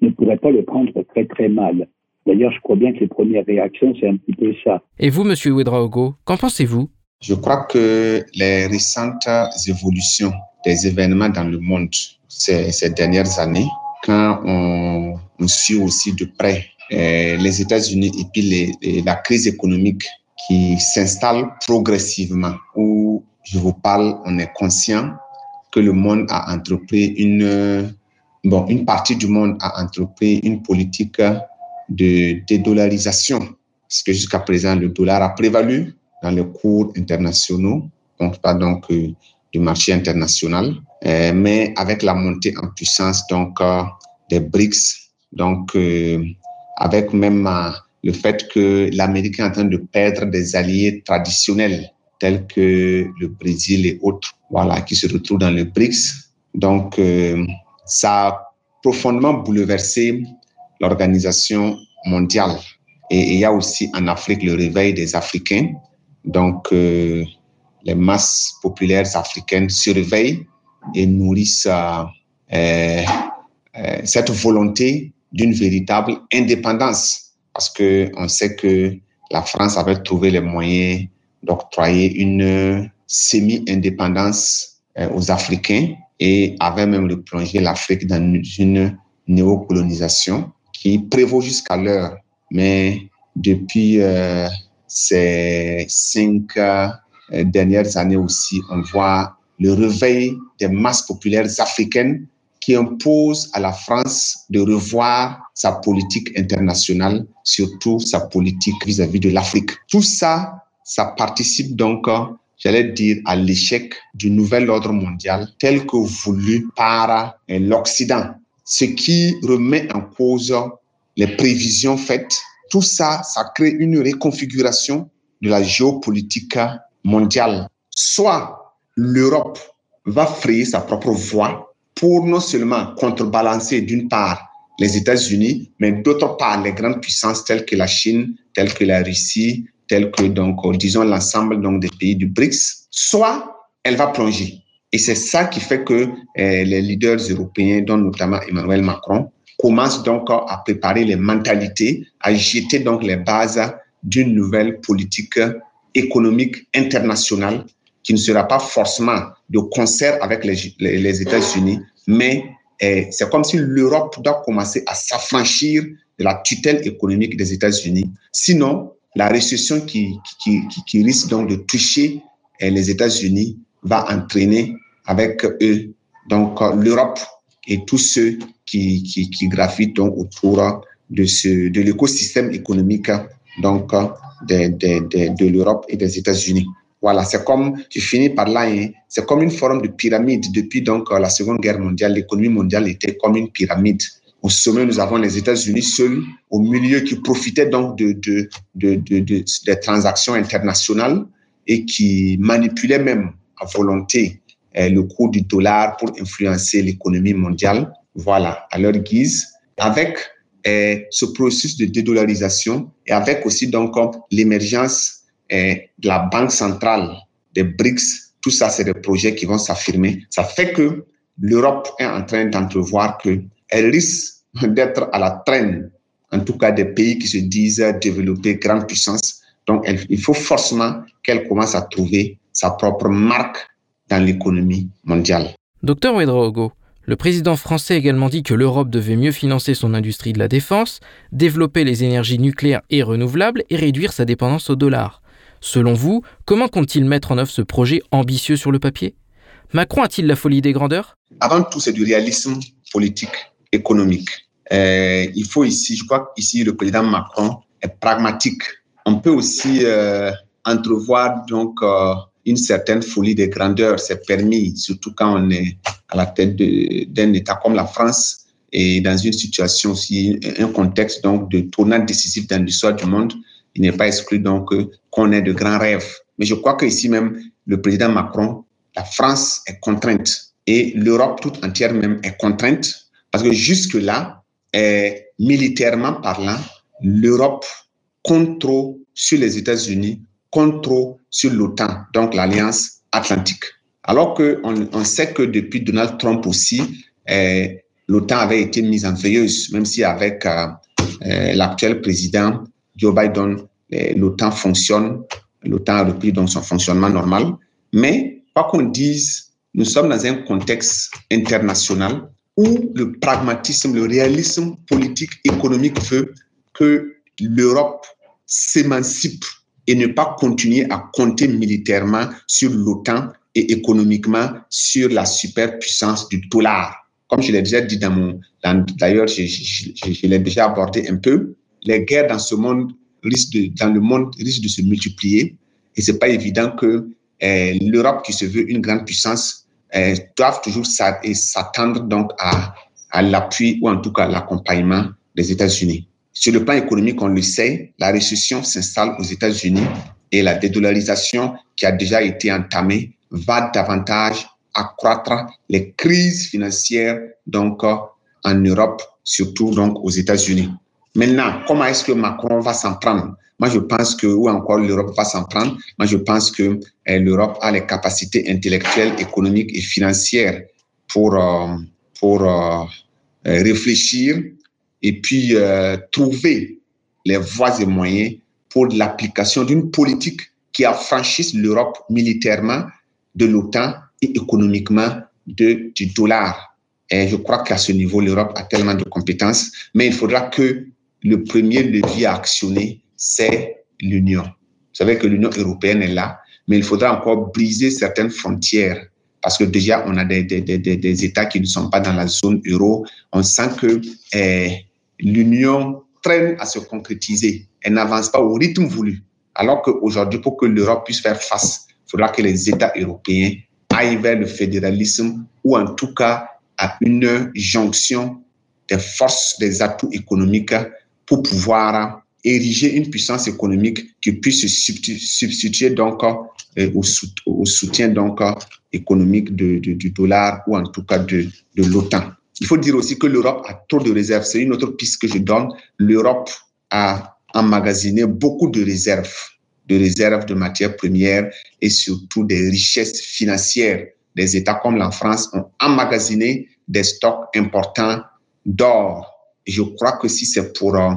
ne pourraient pas le prendre très très mal. D'ailleurs, je crois bien que les premières réactions, c'est un petit peu ça. Et vous, Monsieur Ouedraogo, qu'en pensez-vous? Je crois que les récentes évolutions des événements dans le monde ces, ces dernières années, quand on, on, suit aussi de près les États-Unis et puis la crise économique qui s'installe progressivement, où je vous parle, on est conscient que le monde a entrepris une, bon, une partie du monde a entrepris une politique de dédollarisation, parce que jusqu'à présent, le dollar a prévalu dans les cours internationaux, donc pas donc euh, du marché international, euh, mais avec la montée en puissance donc euh, des BRICS, donc avec même le fait que l'Amérique est en train de perdre des alliés traditionnels tels que le Brésil et autres, voilà, qui se retrouvent dans le BRICS. Donc, ça a profondément bouleversé l'organisation mondiale. Et il y a aussi en Afrique le réveil des Africains donc, euh, les masses populaires africaines surveillent et nourrissent euh, euh, cette volonté d'une véritable indépendance, parce que on sait que la France avait trouvé les moyens d'octroyer une semi-indépendance aux Africains et avait même plongé l'Afrique dans une néocolonisation qui prévaut jusqu'à l'heure. Mais depuis ces cinq dernières années aussi, on voit le réveil des masses populaires africaines qui imposent à la France de revoir sa politique internationale, surtout sa politique vis-à-vis de l'Afrique. Tout ça, ça participe donc, j'allais dire, à l'échec du nouvel ordre mondial tel que voulu par l'Occident, ce qui remet en cause les prévisions faites. Tout ça, ça crée une réconfiguration de la géopolitique mondiale. Soit l'Europe va frayer sa propre voie pour non seulement contrebalancer d'une part les États-Unis, mais d'autre part les grandes puissances telles que la Chine, telles que la Russie, telles que donc disons l'ensemble donc des pays du BRICS, soit elle va plonger. Et c'est ça qui fait que eh, les leaders européens, dont notamment Emmanuel Macron, commencent donc à préparer les mentalités, à jeter donc les bases d'une nouvelle politique économique internationale qui ne sera pas forcément de concert avec les, États-Unis, mais eh, c'est comme si l'Europe doit commencer à s'affranchir de la tutelle économique des États-Unis. Sinon, la récession qui, qui, qui, risque donc de toucher eh, les États-Unis va entraîner avec eux donc l'Europe et tous ceux qui, qui, qui gravitent donc autour de, de l'écosystème économique donc de, de l'Europe et des États-Unis. Voilà, c'est comme, tu finis par là, hein, c'est comme une forme de pyramide. Depuis donc la Seconde Guerre mondiale, l'économie mondiale était comme une pyramide. Au sommet, nous avons les États-Unis seuls, au milieu qui profitaient donc de, de, de, de, des transactions internationales et qui manipulaient même à volonté eh, le cours du dollar pour influencer l'économie mondiale. Voilà, à leur guise, avec eh, ce processus de dédollarisation et avec aussi donc l'émergence et de la Banque centrale, des BRICS, tout ça, c'est des projets qui vont s'affirmer. Ça fait que l'Europe est en train d'entrevoir qu'elle risque d'être à la traîne, en tout cas des pays qui se disent développer grande puissance. Donc, il faut forcément qu'elle commence à trouver sa propre marque dans l'économie mondiale. Docteur Ouedraogo, le président français a également dit que l'Europe devait mieux financer son industrie de la défense, développer les énergies nucléaires et renouvelables et réduire sa dépendance au dollar. Selon vous, comment compte-t-il mettre en œuvre ce projet ambitieux sur le papier? Macron a-t-il la folie des grandeurs? Avant tout, c'est du réalisme politique, économique. Euh, il faut ici, je crois qu'ici, le président Macron est pragmatique. On peut aussi euh, entrevoir donc euh, une certaine folie des grandeurs. C'est permis, surtout quand on est à la tête d'un État comme la France et dans une situation aussi, un contexte donc de tournant décisif dans l'histoire du monde il n'est pas exclu donc qu'on ait de grands rêves. Mais je crois qu'ici même, le président Macron, la France est contrainte et l'Europe toute entière même est contrainte parce que jusque-là, militairement parlant, l'Europe compte trop sur les États-Unis, compte trop sur l'OTAN, donc l'Alliance Atlantique. Alors qu'on on sait que depuis Donald Trump aussi, l'OTAN avait été mise en veilleuse, même si avec euh, euh, l'actuel président Joe Biden, l'OTAN fonctionne, l'OTAN a repris donc son fonctionnement normal. Mais, quoi qu'on dise, nous sommes dans un contexte international où le pragmatisme, le réalisme politique, économique veut que l'Europe s'émancipe et ne pas continuer à compter militairement sur l'OTAN et économiquement sur la superpuissance du dollar. Comme je l'ai déjà dit dans mon, d'ailleurs, je, je, je l'ai déjà abordé un peu, les guerres dans ce monde risquent de, le monde risquent de se multiplier et c'est pas évident que eh, l'Europe qui se veut une grande puissance eh, doive toujours s'attendre donc à, à l'appui ou en tout cas l'accompagnement des États-Unis. Sur le plan économique, on le sait, la récession s'installe aux États-Unis et la dédollarisation qui a déjà été entamée va davantage accroître les crises financières donc en Europe, surtout donc aux États-Unis. Maintenant, comment est-ce que Macron va s'en prendre? Moi, je pense que, ou encore l'Europe va s'en prendre, moi, je pense que eh, l'Europe a les capacités intellectuelles, économiques et financières pour, euh, pour euh, eh, réfléchir et puis euh, trouver les voies et moyens pour l'application d'une politique qui affranchisse l'Europe militairement de l'OTAN et économiquement de, du dollar. Et je crois qu'à ce niveau, l'Europe a tellement de compétences, mais il faudra que le premier levier à actionner, c'est l'Union. Vous savez que l'Union européenne est là, mais il faudra encore briser certaines frontières parce que déjà, on a des, des, des, des, États qui ne sont pas dans la zone euro. On sent que eh, l'Union traîne à se concrétiser. Elle n'avance pas au rythme voulu. Alors qu'aujourd'hui, pour que l'Europe puisse faire face, il faudra que les États européens aillent vers le fédéralisme ou en tout cas à une jonction des forces, des atouts économiques pour pouvoir ériger une puissance économique qui puisse se substituer donc euh, au, soutien donc économique du dollar ou en tout cas de, de l'OTAN. Il faut dire aussi que l'Europe a trop de réserves. C'est une autre piste que je donne. L'Europe a emmagasiné beaucoup de réserves, de réserves de matières premières et surtout des richesses financières. Des États comme la France ont emmagasiné des stocks importants d'or. Je crois que si c'est pour euh,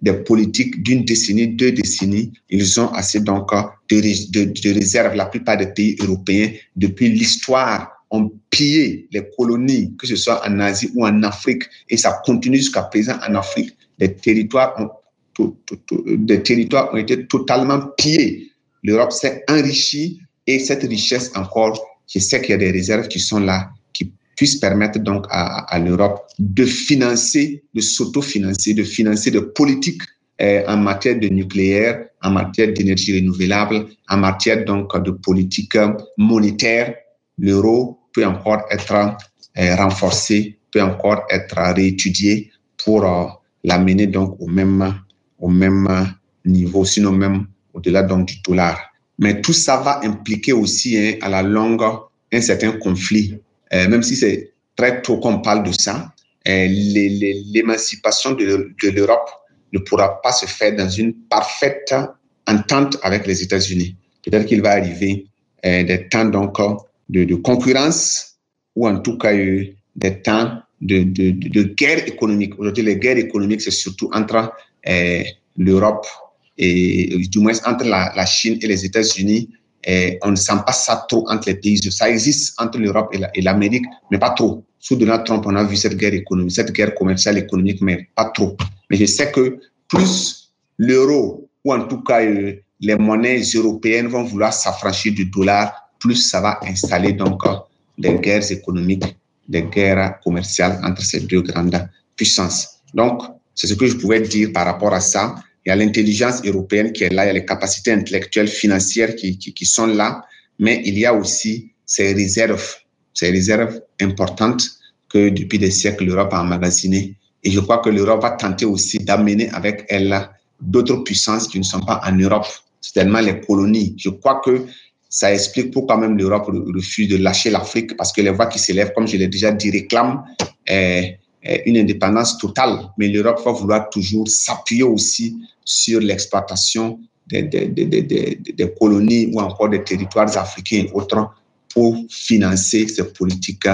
des politiques d'une décennie, deux décennies, ils ont assez donc de, de, de réserves. La plupart des pays européens, depuis l'histoire, ont pillé les colonies, que ce soit en Asie ou en Afrique, et ça continue jusqu'à présent en Afrique. Les territoires ont, des territoires ont été totalement pillés. L'Europe s'est enrichie et cette richesse encore, je sais qu'il y a des réserves qui sont là, puisse permettre donc à, l'Europe de financer, de s'autofinancer, de financer des politiques euh, en matière de nucléaire, en matière d'énergie renouvelable, en matière donc de politique monétaire. L'euro peut encore être euh, renforcé, peut encore être réétudié pour euh, l'amener donc au même, au même niveau, sinon même au-delà donc du dollar. Mais tout ça va impliquer aussi hein, à la longue un certain conflit euh, même si c'est très tôt qu'on parle de ça, euh, l'émancipation de, l'Europe ne pourra pas se faire dans une parfaite entente avec les États-Unis. Peut-être qu'il va arriver euh, des temps donc de, concurrence ou en tout cas des temps de, guerre économique. Aujourd'hui, les guerres économiques, c'est surtout entre l'Europe et du moins entre la Chine et les États-Unis et on ne sent pas ça trop entre les pays. Ça existe entre l'Europe et l'Amérique, mais pas trop. Sous Donald Trump, on a vu cette guerre économique, cette guerre commerciale économique, mais pas trop. Mais je sais que plus l'euro, ou en tout cas euh, les monnaies européennes vont vouloir s'affranchir du dollar, plus ça va installer donc euh, des guerres économiques, des guerres commerciales entre ces deux grandes puissances. Donc, c'est ce que je pouvais dire par rapport à ça il y a l'intelligence européenne qui est là, il y a les capacités intellectuelles, financières qui, qui, qui, sont là, mais il y a aussi ces réserves, ces réserves importantes que depuis des siècles l'Europe a emmagasinées. Et je crois que l'Europe va tenter aussi d'amener avec elle d'autres puissances qui ne sont pas en Europe, c'est tellement les colonies. Je crois que ça explique pourquoi même l'Europe refuse de lâcher l'Afrique, parce que les voix qui s'élèvent, comme je l'ai déjà dit, réclament eh, une indépendance totale. Mais l'Europe va vouloir toujours s'appuyer aussi sur l'exploitation des, colonies ou encore des territoires africains et autres pour financer ces politiques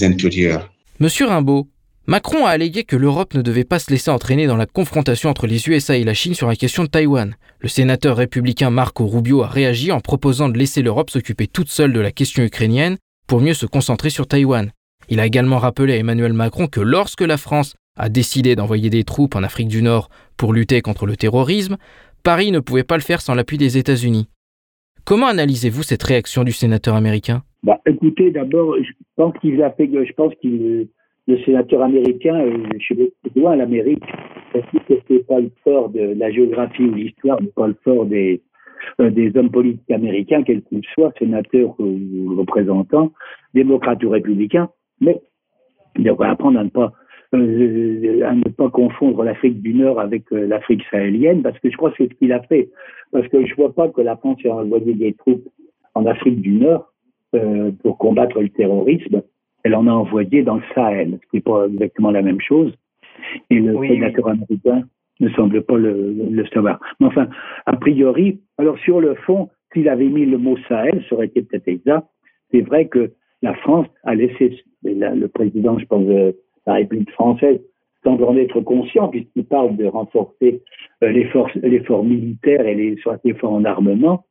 intérieures. Monsieur Rimbaud, Macron a allégué que l'Europe ne devait pas se laisser entraîner dans la confrontation entre les USA et la Chine sur la question de Taïwan. Le sénateur républicain Marco Rubio a réagi en proposant de laisser l'Europe s'occuper toute seule de la question ukrainienne pour mieux se concentrer sur Taïwan. Il a également rappelé à Emmanuel Macron que lorsque la France a décidé d'envoyer des troupes en Afrique du Nord pour lutter contre le terrorisme, Paris ne pouvait pas le faire sans l'appui des États-Unis. Comment analysez-vous cette réaction du sénateur américain? Bah, Écoutez, d'abord, je pense qu'il a fait, je pense qu'il le sénateur américain, euh, je vais loin l'Amérique, parce que c'est pas le fort de la géographie ou l'histoire, mais pas le fort des, euh, des hommes politiques américains, quels qu'ils soient, sénateurs ou représentants, démocrates ou républicains, mais il devrait apprendre à ne pas euh, à ne pas confondre l'Afrique du Nord avec euh, l'Afrique sahélienne, parce que je crois que c'est ce qu'il a fait. Parce que je vois pas que la France ait envoyé des troupes en Afrique du Nord euh, pour combattre le terrorisme. Elle en a envoyé dans le Sahel, ce qui n'est pas exactement la même chose. Et le sénateur américain ne semble pas le, le, savoir. Mais enfin, a priori, alors sur le fond, s'il avait mis le mot Sahel, ça aurait été peut-être exact. C'est vrai que la France a laissé, le président, je pense, la République française semble en être conscient puisqu'il parle de renforcer euh, l'effort militaire et les efforts en armement.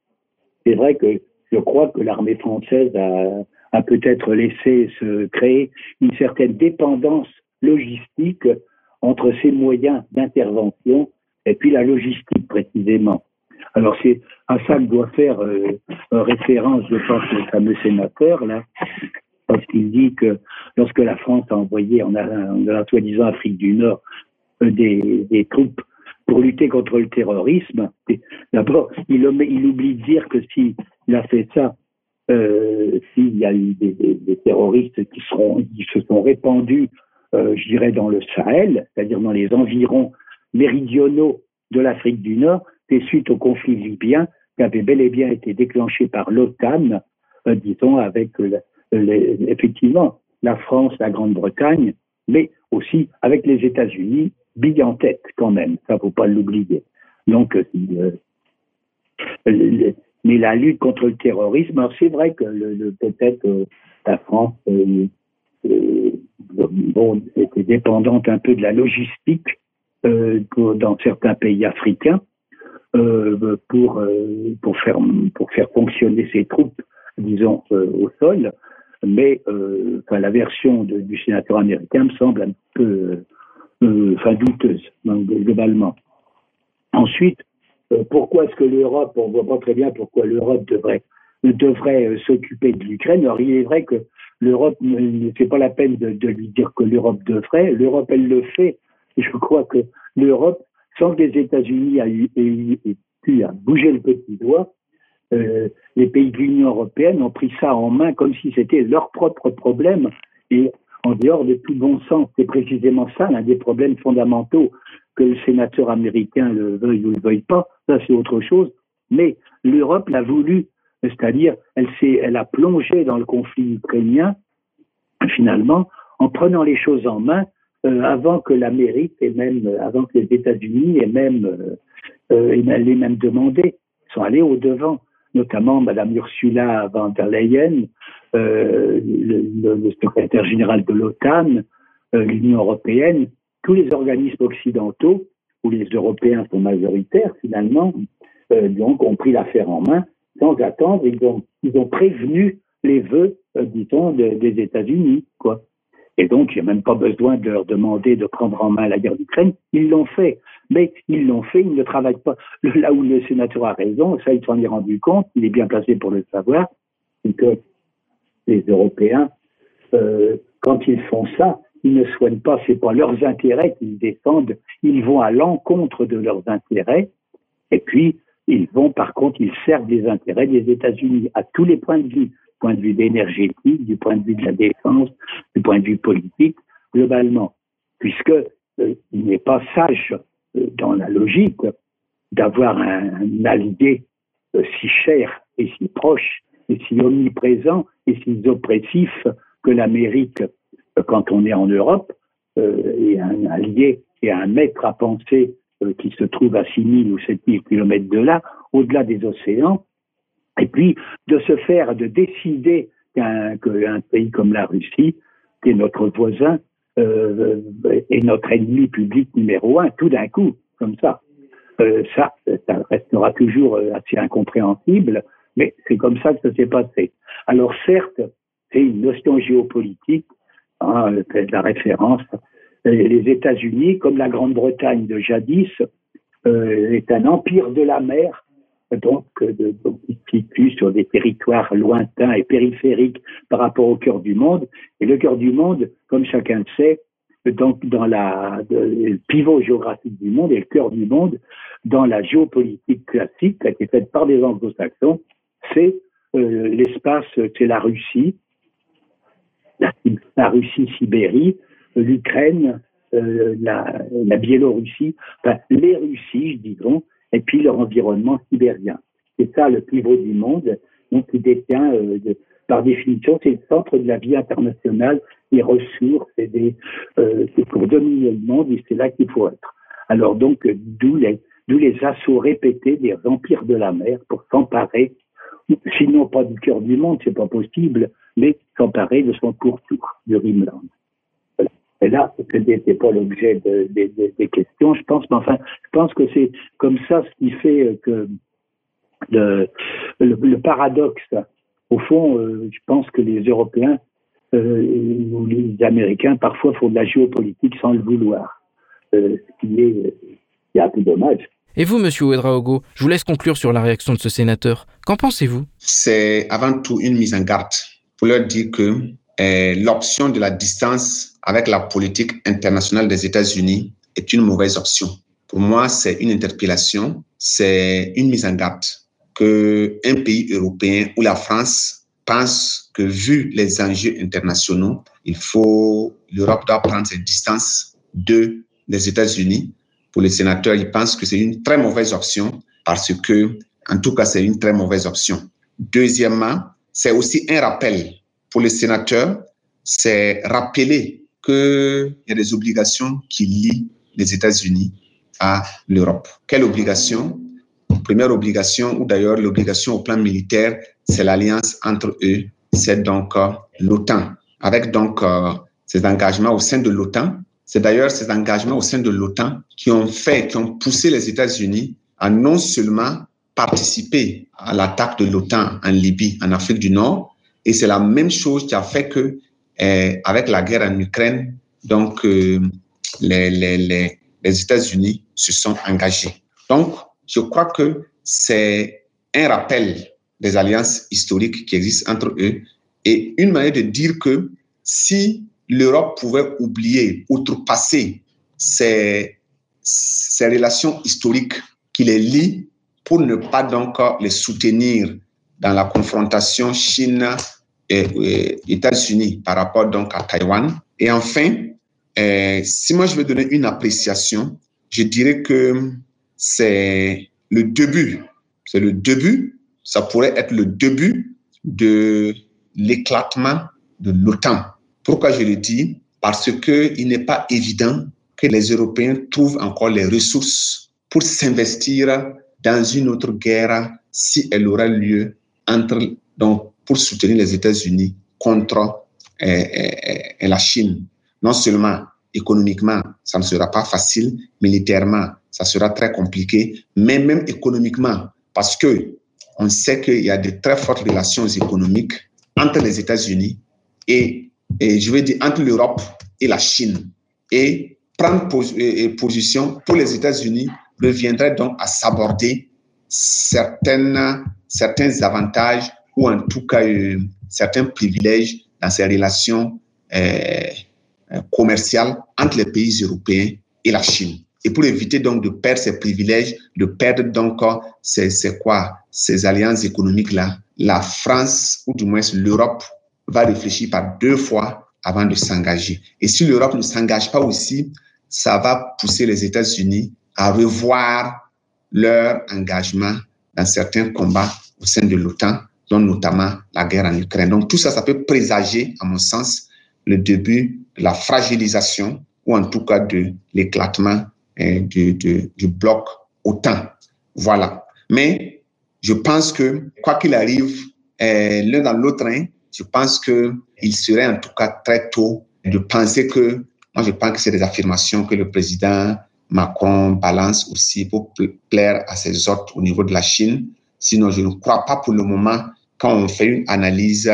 C'est vrai que je crois que l'armée française a, peut-être laissé se créer une certaine dépendance logistique entre ces moyens d'intervention et puis la logistique précisément. Alors c'est à ça que doit faire euh, référence, je pense, le fameux sénateur là, parce qu'il dit que lorsque la France a envoyé en, la soi-disant Afrique du Nord euh, des, troupes pour lutter contre le terrorisme, d'abord il, il, oublie de dire que s'il a fait ça, euh, s'il y a eu des, terroristes qui, seront, qui se sont répandus, euh, je dirais, dans le Sahel, c'est-à-dire dans les environs méridionaux de l'Afrique du Nord, suite au conflit libyen qui avait bel et bien été déclenché par l'OTAN, euh, disons, avec effectivement la France, la Grande-Bretagne, mais aussi avec les États-Unis, bille en tête quand même, ça faut pas l'oublier. Donc, euh, mais la lutte contre le terrorisme, c'est vrai que peut-être euh, la France était dépendante un peu de la logistique dans certains pays africains, euh, pour, euh, pour, faire, pour faire fonctionner ses troupes, disons, euh, au sol. Mais enfin, la version du sénateur américain me semble un peu enfin, douteuse, globalement. Ensuite, pourquoi est-ce que l'Europe, on voit pas très bien pourquoi l'Europe devrait devrait s'occuper de l'Ukraine? Alors, il est vrai que l'Europe, c'est pas la peine de, lui dire que l'Europe devrait. L'Europe, elle le fait. Je crois que l'Europe sans que les États-Unis aient, pu bouger le petit doigt, euh, les pays de l'Union européenne ont pris ça en main comme si c'était leur propre problème et en dehors de tout bon sens. C'est précisément ça l'un des problèmes fondamentaux que le sénateur américain le veuille ou le veuille pas. Ça, c'est autre chose. Mais l'Europe l'a voulu, c'est-à-dire elle, elle a plongé dans le conflit ukrainien finalement en prenant les choses en main avant que l'Amérique et même euh, avant que les États-Unis aient même euh, les même demandé, ils sont allés au devant, notamment Madame Ursula von der Leyen, le, secrétaire général de l'OTAN, l'Union européenne, tous les organismes occidentaux où les Européens sont majoritaires finalement, donc ont pris l'affaire en main sans attendre. Ils ont, ils ont prévenu les vœux, disons, des États-Unis, quoi. Et donc, il n'y a même pas besoin de leur demander de prendre en main la guerre d'Ukraine. Ils l'ont fait. Mais ils l'ont fait, ils ne travaillent pas. Là où le sénateur a raison, ça, il s'en est rendu compte, il est bien placé pour le savoir, c'est que les Européens, euh, quand ils font ça, ils ne soignent pas, c'est pas leurs intérêts qu'ils défendent, ils vont à l'encontre de leurs intérêts, et puis ils vont, par contre, ils servent les intérêts des États-Unis à tous les points de vue point de vue énergétique, du point de vue de la défense, du point de vue politique, globalement, puisque euh, il n'est pas sage euh, dans la logique d'avoir un, allié euh, si cher et si proche et si omniprésent et si oppressif que l'Amérique quand on est en Europe et un allié et un maître à penser qui se trouve à 6000 ou 7000 kilomètres de là, au-delà des océans, et puis, de se faire, de décider qu'un pays comme la Russie, qui est notre voisin, euh, est notre ennemi public numéro un, tout d'un coup, comme ça. Euh, ça, ça restera toujours euh, assez incompréhensible, mais c'est comme ça que ça s'est passé. Alors certes, c'est une notion géopolitique, hein, la référence. Les États-Unis, comme la Grande-Bretagne de jadis, euh, est un empire de la mer donc, de, qui situe sur des territoires lointains et périphériques par rapport au cœur du monde. Et le cœur du monde, comme chacun le sait, donc dans la le pivot géographique du monde et le cœur du monde dans la géopolitique classique qui a été faite par des anglo-saxons, c'est euh, l'espace, c'est la Russie, la, Russie-Sibérie, l'Ukraine, euh, la, la, Biélorussie, enfin, les Russies, je dirais, et puis leur environnement sibérien. C'est ça le pivot du monde, donc qui détient, euh, par définition, c'est le centre de la vie internationale, les ressources, et des, euh, c'est pour dominer le monde et c'est là qu'il faut être. Alors donc, d'où les, d'où les assauts répétés des empires de la mer pour s'emparer, sinon pas du cœur du monde, c'est pas possible, mais s'emparer de son pourtour, du Rimland. Et là, ce n'était pas l'objet des questions, je pense, mais enfin, je pense que c'est comme ça ce qui fait que le, le, paradoxe au fond, je pense que les Européens ou les Américains parfois font de la géopolitique sans le vouloir, ce qui est, un peu dommage. Et vous, monsieur Ouedraogo, je vous laisse conclure sur la réaction de ce sénateur. Qu'en pensez-vous? C'est avant tout une mise en garde pour leur dire que l'option de la distance avec la politique internationale des États-Unis est une mauvaise option. Pour moi, c'est une interpellation, c'est une mise en garde que un pays européen ou la France pense que vu les enjeux internationaux, il faut l'Europe doit prendre ses distances de les États-Unis. Pour les sénateurs, ils pensent que c'est une très mauvaise option parce que, en tout cas, c'est une très mauvaise option. Deuxièmement, c'est aussi un rappel pour les sénateurs, c'est rappeler qu'il y a des obligations qui lient les États-Unis à l'Europe. Quelle obligation? Première obligation, ou d'ailleurs l'obligation au plan militaire, c'est l'alliance entre eux, c'est donc euh, l'OTAN. Avec donc euh, ces engagements au sein de l'OTAN, c'est d'ailleurs ces engagements au sein de l'OTAN qui ont fait, qui ont poussé les États-Unis à non seulement participer à l'attaque de l'OTAN en Libye, en Afrique du Nord, et c'est la même chose qui a fait que, eh, avec la guerre en Ukraine, donc euh, les, États-Unis se sont engagés. Donc, je crois que c'est un rappel des alliances historiques qui existent entre eux et une manière de dire que si l'Europe pouvait oublier, outrepasser ces, relations historiques qui les lient pour ne pas donc les soutenir dans la confrontation Chine États-Unis par rapport donc à Taïwan. Et enfin, euh, si moi je veux donner une appréciation, je dirais que c'est le début, c'est le début, ça pourrait être le début de l'éclatement de l'OTAN. Pourquoi je le dis? Parce qu'il n'est pas évident que les Européens trouvent encore les ressources pour s'investir dans une autre guerre si elle aura lieu entre donc pour soutenir les États-Unis contre eh, eh, eh, la Chine. Non seulement économiquement, ça ne sera pas facile, militairement, ça sera très compliqué, mais même économiquement, parce que on sait qu'il y a de très fortes relations économiques entre les États-Unis et, je veux dire entre l'Europe et la Chine. Et prendre position pour les États-Unis reviendrait donc à s'aborder certains avantages ou en tout cas euh, certains privilèges dans ces relations euh, euh, commerciales entre les pays européens et la Chine. Et pour éviter donc de perdre ces privilèges, de perdre donc c'est quoi ces alliances économiques-là, la France ou du moins l'Europe va réfléchir par deux fois avant de s'engager. Et si l'Europe ne s'engage pas aussi, ça va pousser les États-Unis à revoir leur engagement dans certains combats au sein de l'OTAN, dont notamment la guerre en Ukraine. Donc tout ça, ça peut présager, à mon sens, le début de la fragilisation ou en tout cas de l'éclatement hein, du, du, du, bloc OTAN. Voilà. Mais je pense que, quoi qu'il arrive, euh, l'un dans l'autre, hein, je pense qu'il serait en tout cas très tôt de penser que, moi je pense que c'est des affirmations que le président Macron balance aussi pour plaire à ses hôtes au niveau de la Chine. Sinon, je ne crois pas pour le moment quand on fait une analyse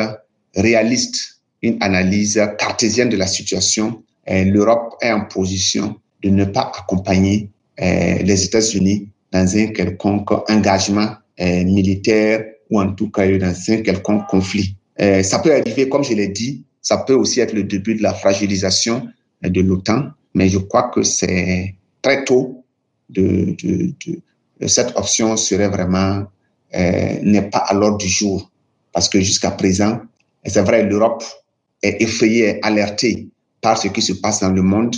réaliste, une analyse cartésienne de la situation, euh, l'Europe est en position de ne pas accompagner euh, les États-Unis dans un quelconque engagement euh, militaire ou en tout cas dans un quelconque conflit. ça peut arriver, comme je l'ai dit, ça peut aussi être le début de la fragilisation de l'OTAN, mais je crois que c'est très tôt de, cette option serait vraiment n'est pas à l'ordre du jour. Parce que jusqu'à présent, c'est vrai, l'Europe est effrayée, alertée par ce qui se passe dans le monde,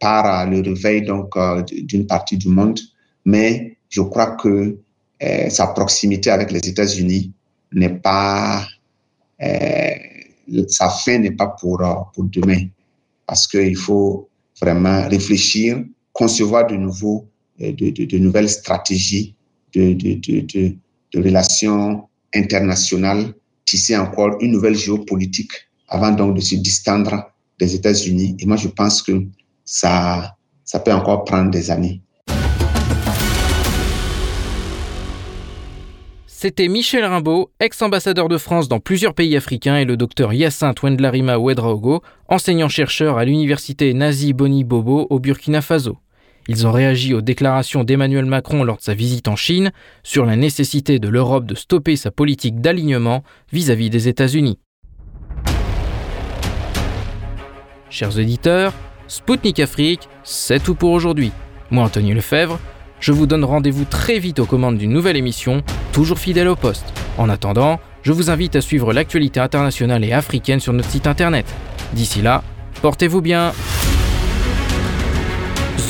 par euh, le réveil donc euh, d'une partie du monde, mais je crois que euh, sa proximité avec les États-Unis n'est pas sa fin n'est pas pour pour demain, parce qu'il faut vraiment réfléchir, concevoir de nouveaux de, de, nouvelles stratégies de, de relations internationale, tisser encore une nouvelle géopolitique avant donc de se distendre des États-Unis. Et moi, je pense que ça, peut encore prendre des années. C'était Michel Rimbaud, ex-ambassadeur de France dans plusieurs pays africains, et le docteur Hyacinthe Wendlarima Ouedraogo, enseignant-chercheur à l'université Nazi Boni Bobo au Burkina Faso. Ils ont réagi aux déclarations d'Emmanuel Macron lors de sa visite en Chine sur la nécessité de l'Europe de stopper sa politique d'alignement vis-à-vis des États-Unis. Chers auditeurs, Spoutnik Afrique, c'est tout pour aujourd'hui. Moi, Anthony Lefebvre, je vous donne rendez-vous très vite aux commandes d'une nouvelle émission, toujours fidèle au poste. En attendant, je vous invite à suivre l'actualité internationale et africaine sur notre site internet. D'ici là, portez-vous bien.